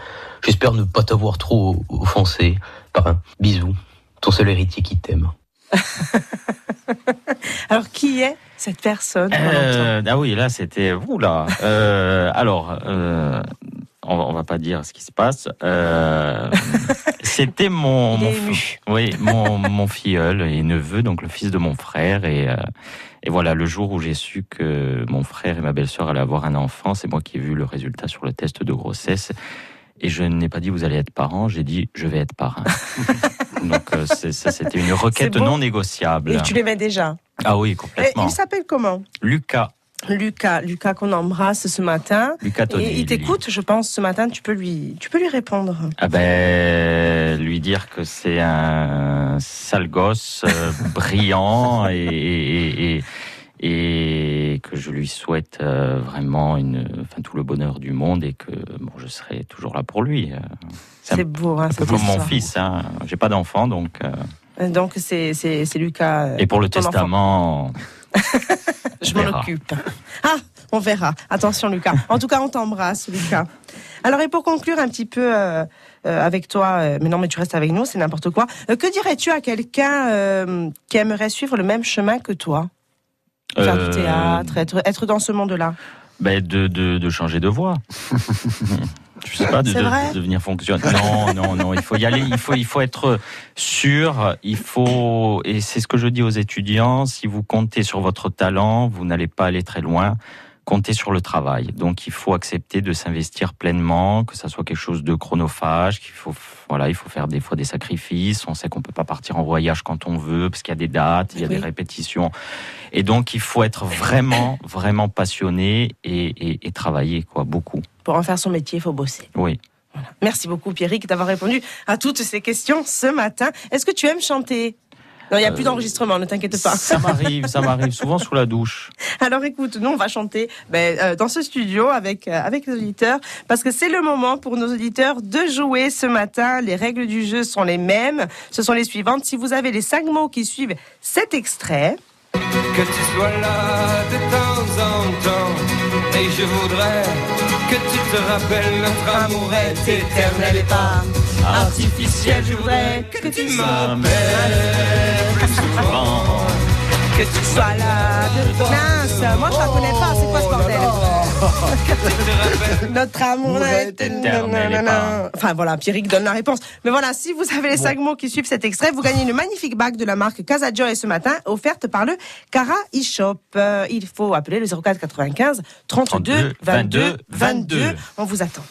J: J'espère ne pas t'avoir trop offensé. Parrain, bisous. Ton seul héritier qui t'aime.
C: Alors, qui est cette personne
E: Euh, ah oui, là c'était vous là. Euh, alors, euh, on, va, on va pas dire ce qui se passe. Euh, c'était mon, mon oui, mon, mon filleul et neveu, donc le fils de mon frère et euh, et voilà, le jour où j'ai su que mon frère et ma belle-sœur allaient avoir un enfant, c'est moi qui ai vu le résultat sur le test de grossesse. Et je n'ai pas dit vous allez être parent, j'ai dit je vais être parrain. Donc euh, ça, c'était une requête non négociable.
C: Et tu l'aimais déjà.
E: Ah oui,
C: Et
E: complètement.
C: il s'appelle comment?
E: Lucas,
C: Lucas. Lucas qu'on embrasse ce matin.
E: Lucas Tony.
C: Et il t'écoute, je pense, ce matin. Tu peux lui, tu peux lui répondre.
E: Ah ben, lui dire que c'est un sale gosse, euh, brillant et, et, et, et que je lui souhaite euh, vraiment une, enfin, tout le bonheur du monde et que bon, je serai toujours là pour lui. euh. C'est
C: beau, hein,
E: Un peu comme mon fils, hein. j'ai pas d'enfant donc. euh,
C: Donc c'est Lucas.
E: et pour le testament,
C: Je m'en occupe. Ah, on verra. Attention, Lucas. En tout cas, on t'embrasse, Lucas. Alors, et pour conclure un petit peu euh, euh, avec toi, euh, mais non, mais tu restes avec nous, c'est n'importe quoi. Que dirais-tu à quelqu'un qui aimerait suivre le même chemin que toi? Faire du théâtre, être, être dans ce monde-là
E: ben de, de, de changer de voie. Je sais pas, de, de devenir fonctionnaire. Non, non, non, il faut y aller, il faut, il faut être sûr, il faut, et c'est ce que je dis aux étudiants, si vous comptez sur votre talent, vous n'allez pas aller très loin. Comptez sur le travail. Donc, il faut accepter de s'investir pleinement, que ça soit quelque chose de chronophage, qu'il faut, voilà, il faut faire des fois des sacrifices. On sait qu'on peut pas partir en voyage quand on veut, parce qu'il y a des dates, il y a
C: Oui.
E: des répétitions. Et donc, il faut être vraiment, vraiment passionné et, et, et travailler, quoi, beaucoup.
C: Pour en faire son métier, il faut bosser.
E: Oui.
C: Merci beaucoup, Pierrick, d'avoir répondu à toutes ces questions ce matin. Est-ce que tu aimes chanter? Non, il n'y a plus
E: Euh,
C: d'enregistrement, ne t'inquiète pas.
E: Ça m'arrive, ça m'arrive souvent sous la douche.
C: Alors écoute, nous on va chanter ben, euh, dans ce studio avec euh, avec les auditeurs parce que c'est le moment pour nos auditeurs de jouer ce matin. Les règles du jeu sont les mêmes. Ce sont les suivantes. Si vous avez les cinq mots qui suivent cet extrait,
K: Que tu sois là de temps en temps Et je voudrais que tu te rappelles Notre amour est éternel et pas artificiel Je voudrais que tu m'appelles plus souvent que tu
C: sois là. de- Mince, moi je la connais pas, c'est quoi ce Notre amour est
E: éternel et pas-
C: Enfin voilà, Pierrick donne la réponse. Mais voilà, si vous avez les cinq mots qui suivent cet extrait, vous gagnez une magnifique bague de la marque Casajoy ce matin, offerte par le Cara eShop. Euh, il faut appeler le 04 95 32 22 22. On vous attend.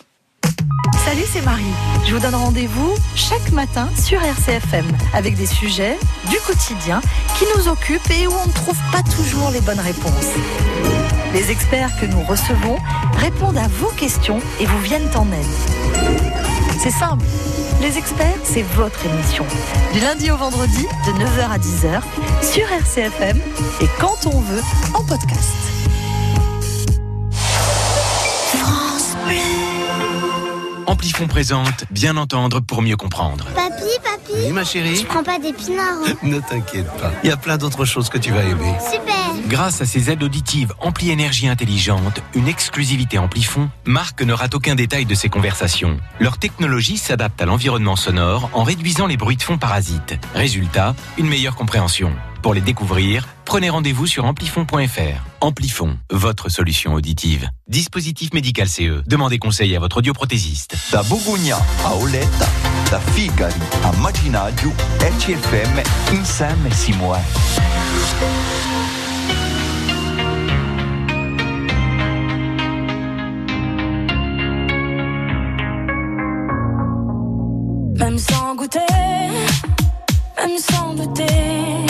L: Salut, c'est Marie. Je vous donne rendez-vous chaque matin sur RCFM avec des sujets du quotidien qui nous occupent et où on ne trouve pas toujours les bonnes réponses. Les experts que nous recevons répondent à vos questions et vous viennent en aide. C'est simple. Les experts, c'est votre émission. Du lundi au vendredi, de 9h à 10h, sur RCFM et quand on veut, en podcast.
M: Amplifon présente Bien entendre pour mieux comprendre.
N: Papy, papy
A: Oui, ma chérie
N: Tu prends pas d'épinards hein
A: Ne t'inquiète pas. Il y a plein d'autres choses que tu vas aimer.
N: Super
M: Grâce à ses aides auditives Ampli Énergie Intelligente, une exclusivité Amplifon, Marc ne rate aucun détail de ses conversations. Leur technologie s'adapte à l'environnement sonore en réduisant les bruits de fond parasites. Résultat, une meilleure compréhension. Pour les découvrir, prenez rendez-vous sur amplifon.fr. Amplifon, votre solution auditive. Dispositif médical CE. Demandez conseil à votre audioprothésiste.
B: Da Bugugna a Oletta, da Figari a Maginaggio, RCFM insieme si.
I: Même sans goûter, même sans douter,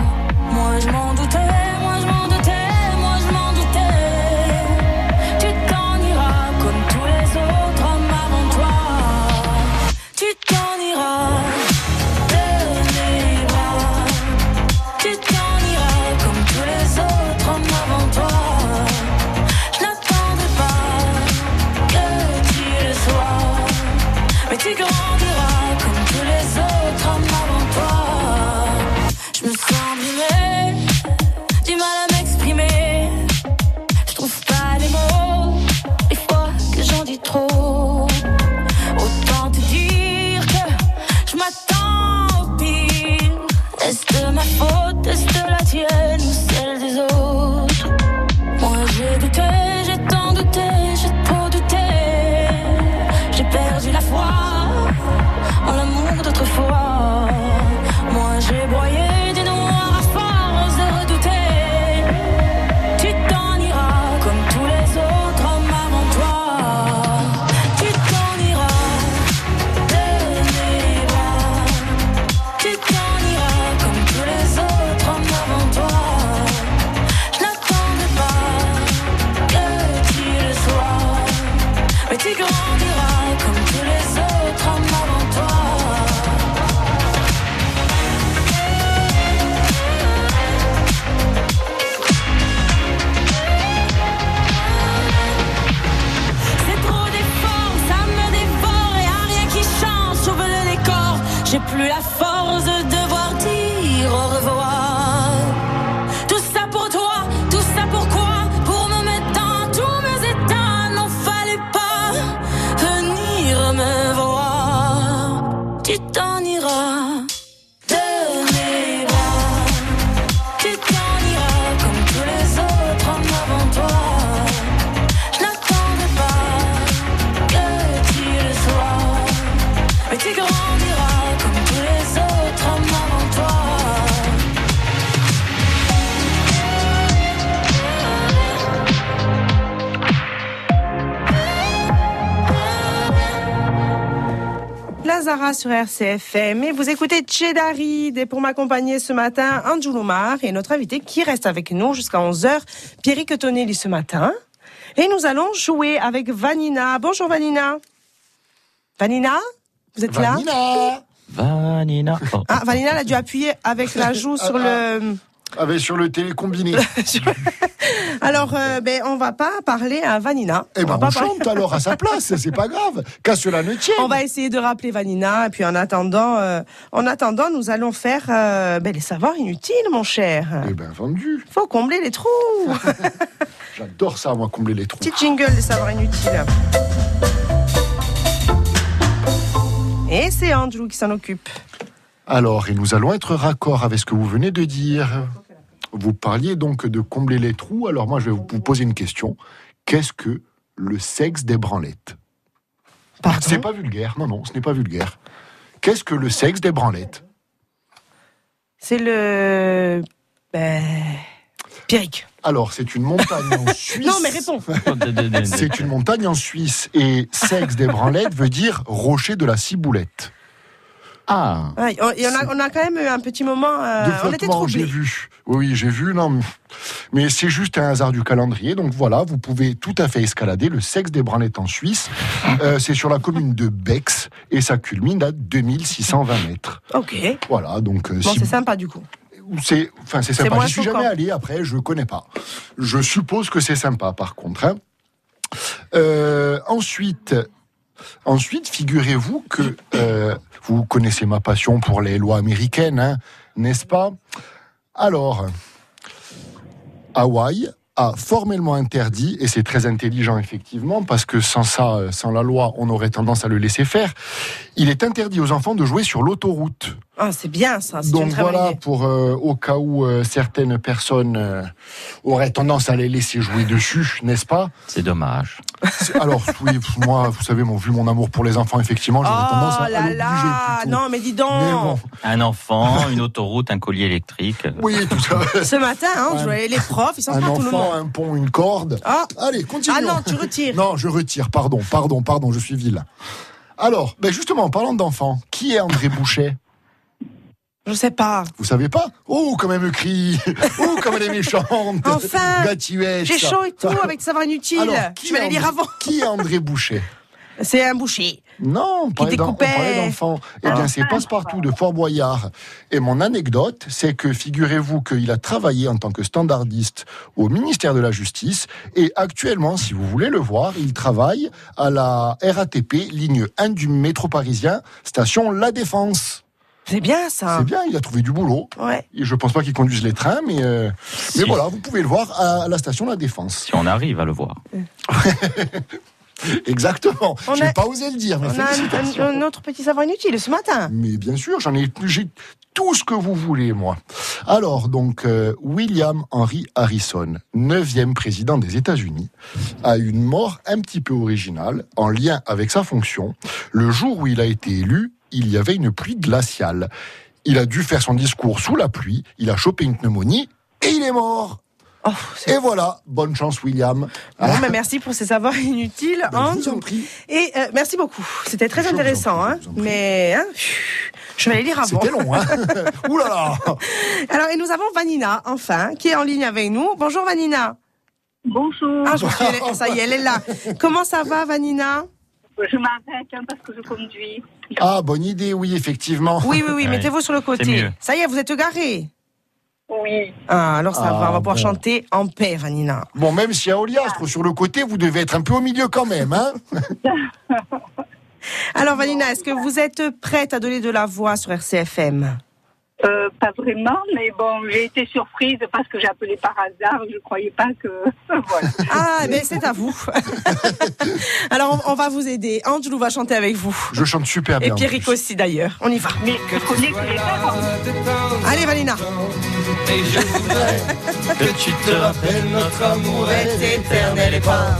C: Sur RCFM et vous écoutez Chedarid et pour m'accompagner ce matin, Anjulumar et notre invité qui reste avec nous jusqu'à 11h, Pierrick Tonelli ce matin. Et nous allons jouer avec Vanina. Bonjour Vanina. Vanina, vous êtes là?
D: Vanina
E: Vanina. Oh.
C: Ah, Vanina elle a dû appuyer avec la joue sur le
D: Avec sur le télécombiné.
C: Alors, euh, ben, on va pas parler à Vanina.
D: Eh ben, on
C: pas parler-
D: chante alors à sa place, c'est pas grave. Qu'à cela ne tienne.
C: On va essayer de rappeler Vanina, et puis en attendant, euh, en attendant, nous allons faire euh, ben, les savoirs inutiles, mon cher.
D: Eh ben, vendu.
C: Faut combler les trous.
D: J'adore ça, moi, combler les trous.
C: Petit jingle des savoirs inutiles. Et c'est Andrew qui s'en occupe.
D: Alors, et nous allons être raccord avec ce que vous venez de dire. Vous parliez donc de combler les trous. Alors moi, je vais vous poser une question. Qu'est-ce que le sexe des branlettes? C'est pas vulgaire. Non, non, ce n'est pas vulgaire. Qu'est-ce que le sexe des branlettes?
C: C'est le. Ben. Pierrick.
D: Alors, c'est une montagne en Suisse.
C: Non, mais réponds.
D: C'est une montagne en Suisse. Et sexe des branlettes veut dire rocher de la ciboulette.
E: Ah.
C: Ouais, on, et on a, on a quand même eu un petit moment. euh,
D: de
C: on était
D: flottement, j'ai
C: troublés.
D: vu. Oui, j'ai vu. Non, mais- c'est juste un hasard du calendrier. Donc voilà, vous pouvez tout à fait escalader le sexe des branlettes en Suisse. Euh, c'est sur la commune de Bex et ça culmine à 2620 mètres.
C: Ok.
D: Voilà, donc euh,
C: Bon,
D: si
C: c'est sympa du coup.
D: c'est enfin c'est sympa. J'y suis
C: choquant.
D: jamais allé. Après, je connais pas. Je suppose que c'est sympa, par contre. hein. Euh, ensuite, ensuite, figurez-vous que euh, vous connaissez ma passion pour les lois américaines, hein, n'est-ce pas? Alors, Hawaï a formellement interdit, et c'est très intelligent effectivement, parce que sans ça, euh, sans la loi, on aurait tendance à le laisser faire. Il est interdit aux enfants de jouer sur l'autoroute.
C: Ah, c'est bien ça. Une
D: Donc voilà,
C: idée.
D: pour euh, au cas où euh, certaines personnes euh, auraient tendance à les laisser jouer dessus, n'est-ce pas?
E: C'est dommage.
D: Alors oui, moi, vous savez, mon, vu mon amour pour les enfants, effectivement, j'aurais tendance
C: Oh
D: à, à
C: là là
D: plutôt.
C: Non, mais dis donc
D: Mais bon,
E: Un enfant, une autoroute, un collier électrique.
D: oui, tout ça.
C: Ce matin, hein, je voyais les profs, ils sont
D: Un
C: pas tout le
D: enfant,
C: monde.
D: un pont, une corde.
C: Ah.
D: Allez, continuons.
C: Ah non, tu retires.
D: Non, je retire, pardon, pardon, pardon, je suis vilain. Alors, ben justement, en parlant d'enfants, qui est André Boucher
C: Je sais pas.
D: Vous savez pas? Oh, comme elle me crie Oh, comme elle est méchante
C: Enfin, J'ai chaud et tout avec savoir inutile.
D: Alors, qui
C: je vais aller lire avant.
D: Qui est André Boucher
C: C'est un boucher.
D: Non, on parlait d'enfants. Eh bien, c'est Passepartout de Fort Boyard. Et mon anecdote, c'est que figurez-vous qu'il a travaillé en tant que standardiste au ministère de la Justice. Et actuellement, si vous voulez le voir, il travaille à la RATP, ligne 1 du métro parisien, station La Défense.
C: C'est bien ça.
D: C'est bien, il a trouvé du boulot.
C: Ouais.
D: Et je pense pas qu'il conduise les trains, mais, euh,
E: Si.
D: mais voilà, vous pouvez le voir à la station La Défense.
E: Si on arrive à le voir.
D: Exactement.
C: On
D: Je n'ai pas osé le dire, mais
C: On a
D: félicitations.
C: un, autre petit savoir inutile ce matin.
D: Mais bien sûr, j'en ai, j'ai tout ce que vous voulez, moi. Alors, donc, euh, William Henry Harrison, neuvième président des États-Unis, a eu une mort un petit peu originale en lien avec sa fonction. Le jour où il a été élu, il y avait une pluie glaciale. Il a dû faire son discours sous la pluie, il a chopé une pneumonie et il est mort.
C: Oh,
D: Et voilà, bonne chance, William.
C: Bon, mais merci pour ces savoirs inutiles,
D: Ben, je vous
C: Andrew.
D: en prie.
C: Et euh, merci beaucoup. C'était très
D: Je
C: intéressant,
D: prie,
C: hein. Mais hein, je vais aller lire avant.
D: C'était long, hein Ouh là là
C: Alors, et nous avons Vanina, enfin, qui est en ligne avec nous. Bonjour Vanina.
O: Bonjour.
C: Ah, je suis, elle- ça y est, elle est là. Comment ça va, Vanina?
O: Je m'arrête hein, parce que je conduis.
D: Ah, bonne idée, oui, effectivement.
C: Oui, oui, oui,
E: Ouais,
C: mettez-vous sur le côté.
E: mieux.
C: Ça y est, vous êtes garé.
O: Oui.
C: Ah, alors ça
D: Ah,
C: va, on va pouvoir
D: bon.
C: chanter en paix, Vanina.
D: Bon, même s'il y a Oliastre sur le côté, vous devez être un peu au milieu quand même, hein
C: Alors, Vanina, est-ce que vous êtes prête à donner de la voix sur RCFM
O: Euh, pas vraiment, mais bon, j'ai été surprise parce que j'ai appelé par hasard. Je croyais pas que. voilà.
C: Ah, mais c'est à vous. Alors, on, on va vous aider. Angelou va chanter avec vous.
D: Je chante super
C: Et
D: bien. en
C: Pierrick aussi, d'ailleurs. On y va.
O: Mais je connais que les parents.
C: Allez, Vanina.
K: Et je voudrais que tu te rappelles notre amour est éternel et pas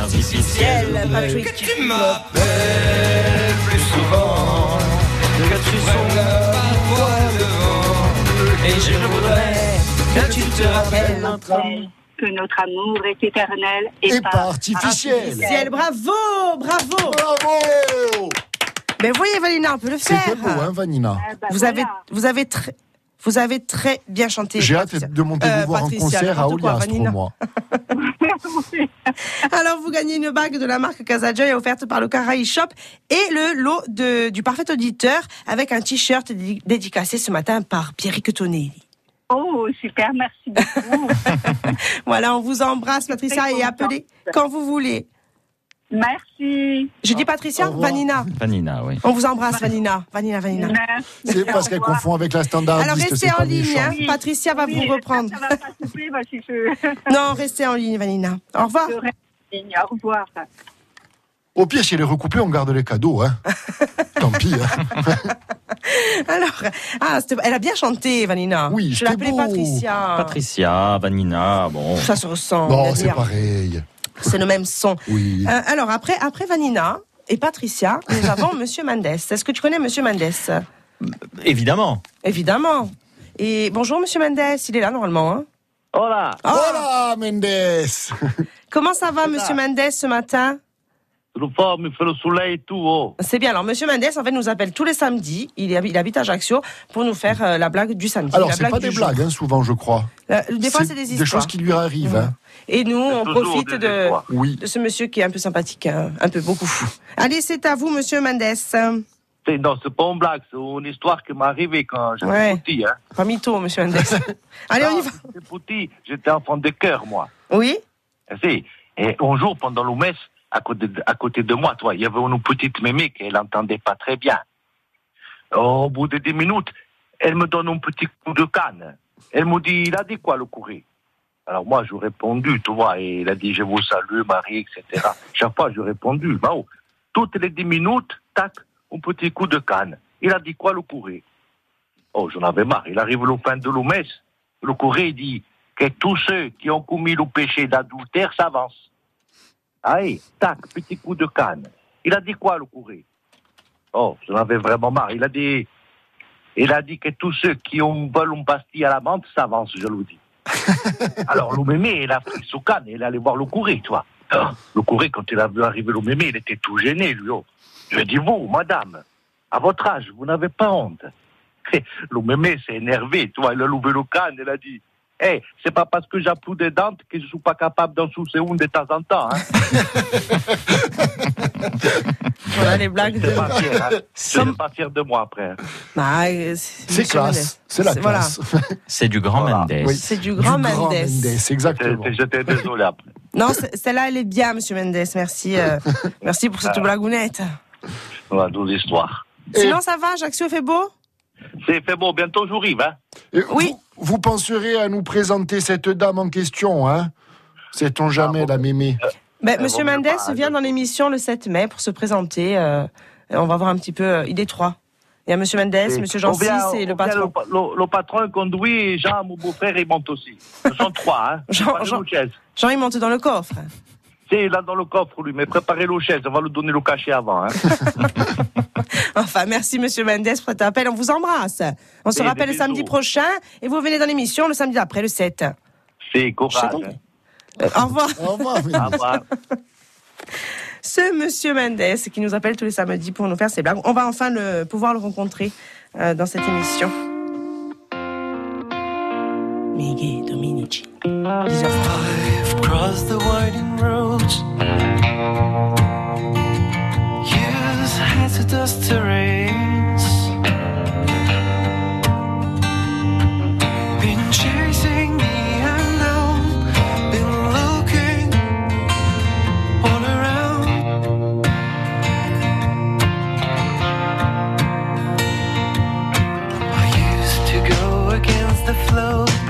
K: artificiel.
C: Patrick.
K: Que tu m'appelles plus souvent, que tu la voix devant. Et je voudrais que tu te rappelles notre amour.
O: Que notre amour est éternel et,
D: Et pas artificiel.
C: Ciel, bravo, bravo.
D: Bravo
C: Mais voyez, Vanina, on peut le faire.
D: C'était beau, hein, Vanina
O: Ah, bah,
C: Vous
O: voilà.
C: avez, vous avez très, vous avez très bien chanté.
D: J'ai hâte
C: Patricia.
D: de monter
C: Euh,
D: vous voir en concert à Oliastre,
C: Vanina.
D: moi.
C: Alors, vous gagnez une bague de la marque Casajoy offerte par le Caraï Shop et le lot de, du parfait auditeur avec un t-shirt dédi- dédicacé ce matin par Pierrick Tonelli.
O: Oh, super, merci beaucoup.
C: Voilà, on vous embrasse, Patricia, et appelez quand vous voulez.
O: Merci.
C: Je dis Patricia. Vanina.
E: Vanina, oui.
C: On vous embrasse, Vanina. Vanina, Vanina.
D: C'est parce qu'elle confond avec la standardiste.
C: Alors restez
D: c'est
C: en ligne, hein. Patricia va
O: Oui,
C: vous reprendre.
O: Ça va pas couper, bah, si je...
C: Non, restez en ligne, Vanina. Au revoir.
O: je reste en ligne. Au revoir.
D: Au pire, si elle est recoupée, on garde les cadeaux. Hein. Tant pis. Hein.
C: Alors, ah, elle a bien chanté, Vanina.
D: Oui,
C: je
D: c'était
C: l'appelais
D: beau.
C: Patricia.
E: Patricia, Vanina, bon.
C: Ça se ressemble.
D: Non, c'est pareil.
C: C'est le même son.
D: Oui.
C: Euh, alors, après, après Vanina et Patricia, nous avons Monsieur Mendes. Est-ce que tu connais Monsieur Mendes?
E: Évidemment.
C: Évidemment. Et bonjour, Monsieur Mendes. Il est là, normalement. hein.
P: Hola,
C: Ah,
D: Voilà, Mendes.
C: comment ça va, Monsieur Mendes, ce matin?
P: Le forme, il fait le soleil et tout. Oh.
C: C'est bien. Alors, Monsieur Mendes, en fait, nous appelle tous les samedis. Il, est- il habite à Ajaccio pour nous faire euh, la blague du samedi.
D: Alors,
C: la
D: c'est
C: blague
D: pas
C: du
D: des
C: jour.
D: blagues, hein, souvent, je crois.
C: Euh, des fois, c'est des histoires.
D: Des choses qui lui arrivent. Hein.
C: Et nous, on
P: toujours
C: profite
P: des
C: de,
P: histoires.
D: Oui.
C: de ce monsieur qui est un peu sympathique, hein, un peu beaucoup. Allez, c'est à vous, Monsieur Mendes.
P: C'est- Non, c'est pas une blague, c'est une histoire qui m'est arrivée quand j'étais
C: Ouais.
P: petit. Hein.
C: Pas mytho, Monsieur Mendes. Allez, on y va.
P: J'étais petit, j'étais enfant de cœur, moi.
C: Oui
P: Et c'est- Et un jour, pendant le messe, à côté de, moi, toi, il y avait une petite mémé qui n'entendait pas très bien. Au bout de dix minutes, elle me donne un petit coup de canne. Elle me dit, il a dit quoi le courrier? Alors moi, je répondu, tu vois, et il a dit, je vous salue, Marie, etc. Chaque fois, je répondu, bah, toutes les dix minutes, tac, un petit coup de canne. Il a dit quoi le courrier? Oh, j'en avais marre. Il arrive le fin de messe. Le courrier dit que tous ceux qui ont commis le péché d'adultère s'avancent. Allez, tac, petit coup de canne. Il a dit quoi, le courrier? Oh, j'en avais vraiment marre. Il a dit, il a dit que tous ceux qui ont veulent une pastille à la menthe s'avancent, je le dis. Alors, le mémé, il a pris son canne et il est allé voir le courrier, vois. Ah, Le courrier, quand il a vu arriver le mémé, il était tout gêné, lui. Oh. Je lui ai dit, vous, madame, à votre âge, vous n'avez pas honte. Le mémé s'est énervé, tu vois, il a levé le canne, il a dit, eh, c'est pas parce que j'ai plus de dents que je suis pas capable d'en soucier une de temps en temps. Hein.
C: Voilà les blagues de.
P: vais partir, hein. Je vais partir de moi après.
C: Bah, euh, c'est
D: classe. C'est la
C: voilà.
D: classe.
E: C'est du grand
P: Voilà.
E: Mendes.
D: Oui.
C: C'est du grand Mendes.
D: exactement.
P: J'étais- désolé après.
C: Non, celle-là, elle est bien, Monsieur Mendes. Merci. euh, merci pour cette
P: Ah.
C: blagounette.
P: Voilà, deux histoires.
C: Sinon, ça va Ajaccio fait beau?
P: C'est fait bon, bientôt j'arrive. Hein.
D: Et
C: Oui.
D: Vous, penserez à nous présenter cette dame en question, hein? Sait-on jamais, la mémé?
P: Euh,
C: Monsieur
P: pas,
C: vient dans l'émission le 7 mai pour se présenter. euh, on va voir un petit peu. euh, il est trois. Il y a Monsieur Mendes, Monsieur
P: vient-
C: et le patron.
P: Le, le- le patron conduit et Jean, mon beau-frère, il monte aussi. Ils sont trois. Hein.
C: Jean- Jean-. Jean, il monte dans le coffre.
P: C'est là dans le coffre, lui, mais préparez le chaise, on va lui donner le cachet avant. Hein.
C: Enfin, merci Monsieur Mendes pour cet appel. On vous embrasse. On se
P: Et des
C: rappelle le
P: bisous.
C: samedi prochain et vous venez dans l'émission le samedi d'après, le 7.
P: C'est courage.
C: Euh, au revoir.
D: Au revoir.
P: Au revoir.
C: Ce Monsieur Mendes qui nous appelle tous les samedis pour nous faire ses blagues. On va enfin le, pouvoir le rencontrer euh, dans cette émission. Miguel Dominici. 10h30.
G: I've the winding roads. Years hazardous terrains. Been chasing the unknown. Been looking all around. I used to go against the flow.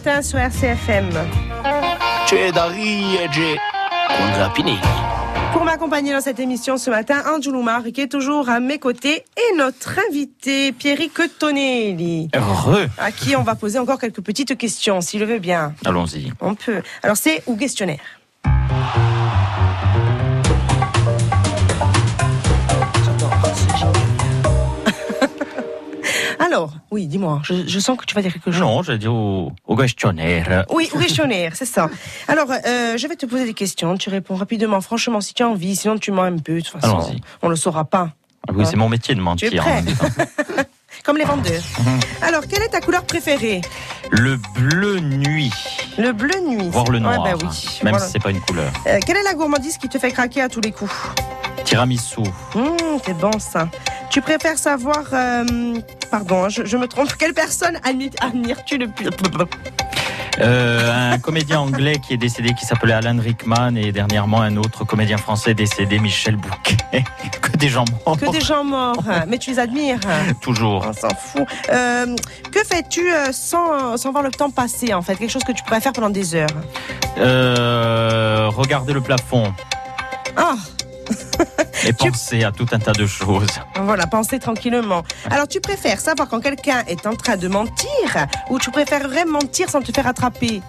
C: Matin sur RCFM. Pour m'accompagner dans cette émission ce matin, Mar, qui est toujours à mes côtés, et notre invité, Pierrick Tonelli,
E: Heureux.
C: à qui on va poser encore quelques petites questions, s'il le veut bien.
E: Allons-y.
C: On peut. Alors, c'est ou questionnaire Alors, oui, dis-moi, je, je sens que tu vas dire quelque chose.
E: Non, je dis au, au questionnaire.
C: Oui, ou questionnaire, c'est ça. Alors, euh, je vais te poser des questions. Tu réponds rapidement, franchement, si tu as envie. Sinon, tu mens un peu. De toute façon, on le saura pas.
E: Ah oui, c'est mon métier de
C: Tu es
E: mentir.
C: prêt
E: en même temps.
C: Comme les vendeurs. Alors, quelle est ta couleur préférée?
E: Le bleu nuit,
C: Le bleu nuit.
E: voire le noir.
C: Ouais, bah oui.
E: Même
C: Voilà.
E: si c'est pas une couleur.
C: Euh, quelle est la gourmandise qui te fait craquer à tous les coups?
E: Tiramisu.
C: Hum, C'est bon ça. Tu préfères savoir... euh, pardon, hein, je, je me trompe. Quelle personne admi- admires-tu le plus?
E: Euh, un comédien anglais qui est décédé qui s'appelait Alan Rickman et dernièrement un autre comédien français décédé, Michel Bouquet. que des gens morts.
C: Que des gens morts. Mais tu les admires.
E: Toujours.
C: On s'en fout. Euh, que fais-tu euh, sans, sans voir le temps passer en fait? Quelque chose que tu pourrais faire pendant des heures?
E: Euh, regardez le plafond
C: Ah,
E: et penser à tout un tas de choses.
C: voilà, penser tranquillement. Alors tu préfères savoir quand quelqu'un est en train de mentir ou tu préférerais mentir sans te faire attraper?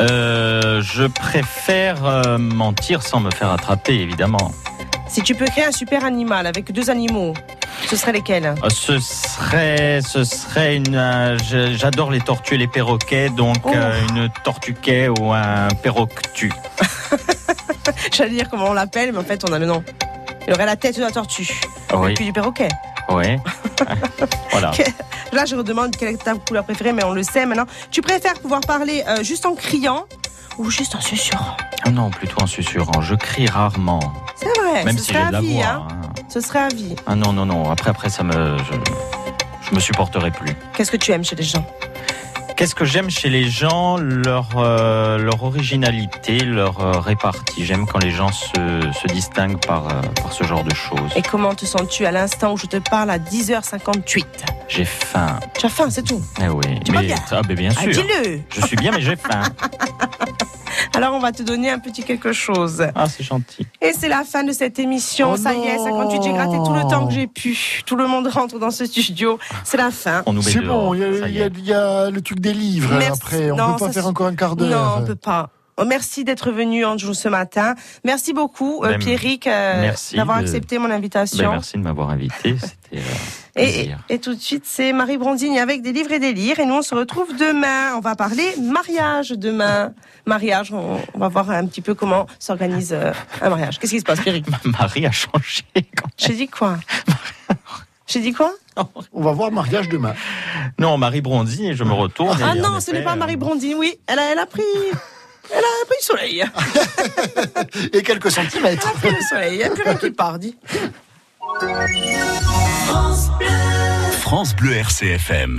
E: Euh, je préfère euh, mentir sans me faire attraper, évidemment.
C: Si tu peux créer un super animal avec deux animaux, ce serait lesquels?
E: Euh, Ce serait, ce serait une. euh, J'adore les tortues et les perroquets, donc
C: Oh.
E: une tortuquet ou un perroquetu.
C: J'allais dire comment on l'appelle, mais en fait on a le nom. Il aurait la tête de la tortue.
E: Ah oui.
C: Et puis du perroquet.
E: Ouais. voilà.
C: Là, je redemande quelle est ta couleur préférée, mais on le sait maintenant. Tu préfères pouvoir parler euh, juste en criant ou juste en susurrant?
E: Ah non, plutôt en susurrant. Je crie rarement.
C: C'est vrai,
E: Même
C: ce
E: si j'ai de la
C: vie.
E: voix.
C: Hein.
E: hein.
C: Ce serait à vie.
E: Ah non, non, non. Après, après, ça me. Je, je me supporterai plus.
C: Qu'est-ce que tu aimes chez les gens?
E: Qu'est-ce que j'aime chez les gens Leur, euh, leur originalité, leur euh, répartie? J'aime quand les gens se, se distinguent par, euh, par ce genre de choses.
C: Et comment te sens-tu à l'instant où je te parle à 10h58
E: J'ai faim.
C: Tu as faim, c'est tout.
E: Eh oui.
C: Tu vas
E: mais,
C: bien
E: ah, ben bien
C: Ah,
E: sûr.
C: dis-le.
E: Je suis bien, mais j'ai faim.
C: Alors, on va te donner un petit quelque chose.
E: Ah, c'est gentil.
C: Et c'est la fin de cette émission.
D: Oh
C: Ça y est, 58, j'ai gratté tout le temps que j'ai pu. Tout le monde rentre dans ce studio. C'est la fin.
D: C'est bon, il y, a-
E: Ça
D: il
E: y
D: y a-
E: est.
D: il y a le truc des livres
C: Merci.
D: après. On
C: Non,
D: peut pas faire encore un quart d'heure.
C: Non, on peut pas. Oh, Merci d'être venu Anjou ce matin. Merci beaucoup euh,
E: Ben,
C: Pierrick euh, d'avoir
E: de-
C: accepté mon
E: Ben,
C: invitation.
E: merci de m'avoir invité. C'était euh,
C: Et, tout de suite, c'est Marie Brondigne avec des livres et des lires. Et nous, on se retrouve demain. On va parler mariage demain. Mariage, on, on va voir un petit peu comment s'organise euh, un mariage. Qu'est-ce qui se passe, Pierrick
E: Marie a changé.
C: J'ai dit quoi? J'ai dit quoi?
D: On va voir mariage demain.
E: Non, Marie Brondy, et je me retourne.
C: Ah non, ce n'est pas
E: euh,
C: Marie Brondigne, oui. Elle a, elle a pris... Elle a pris le soleil.
D: Et quelques centimètres.
C: Elle a pris le soleil. Il n'y a plus rien qui part,
Q: France Bleu RCFM.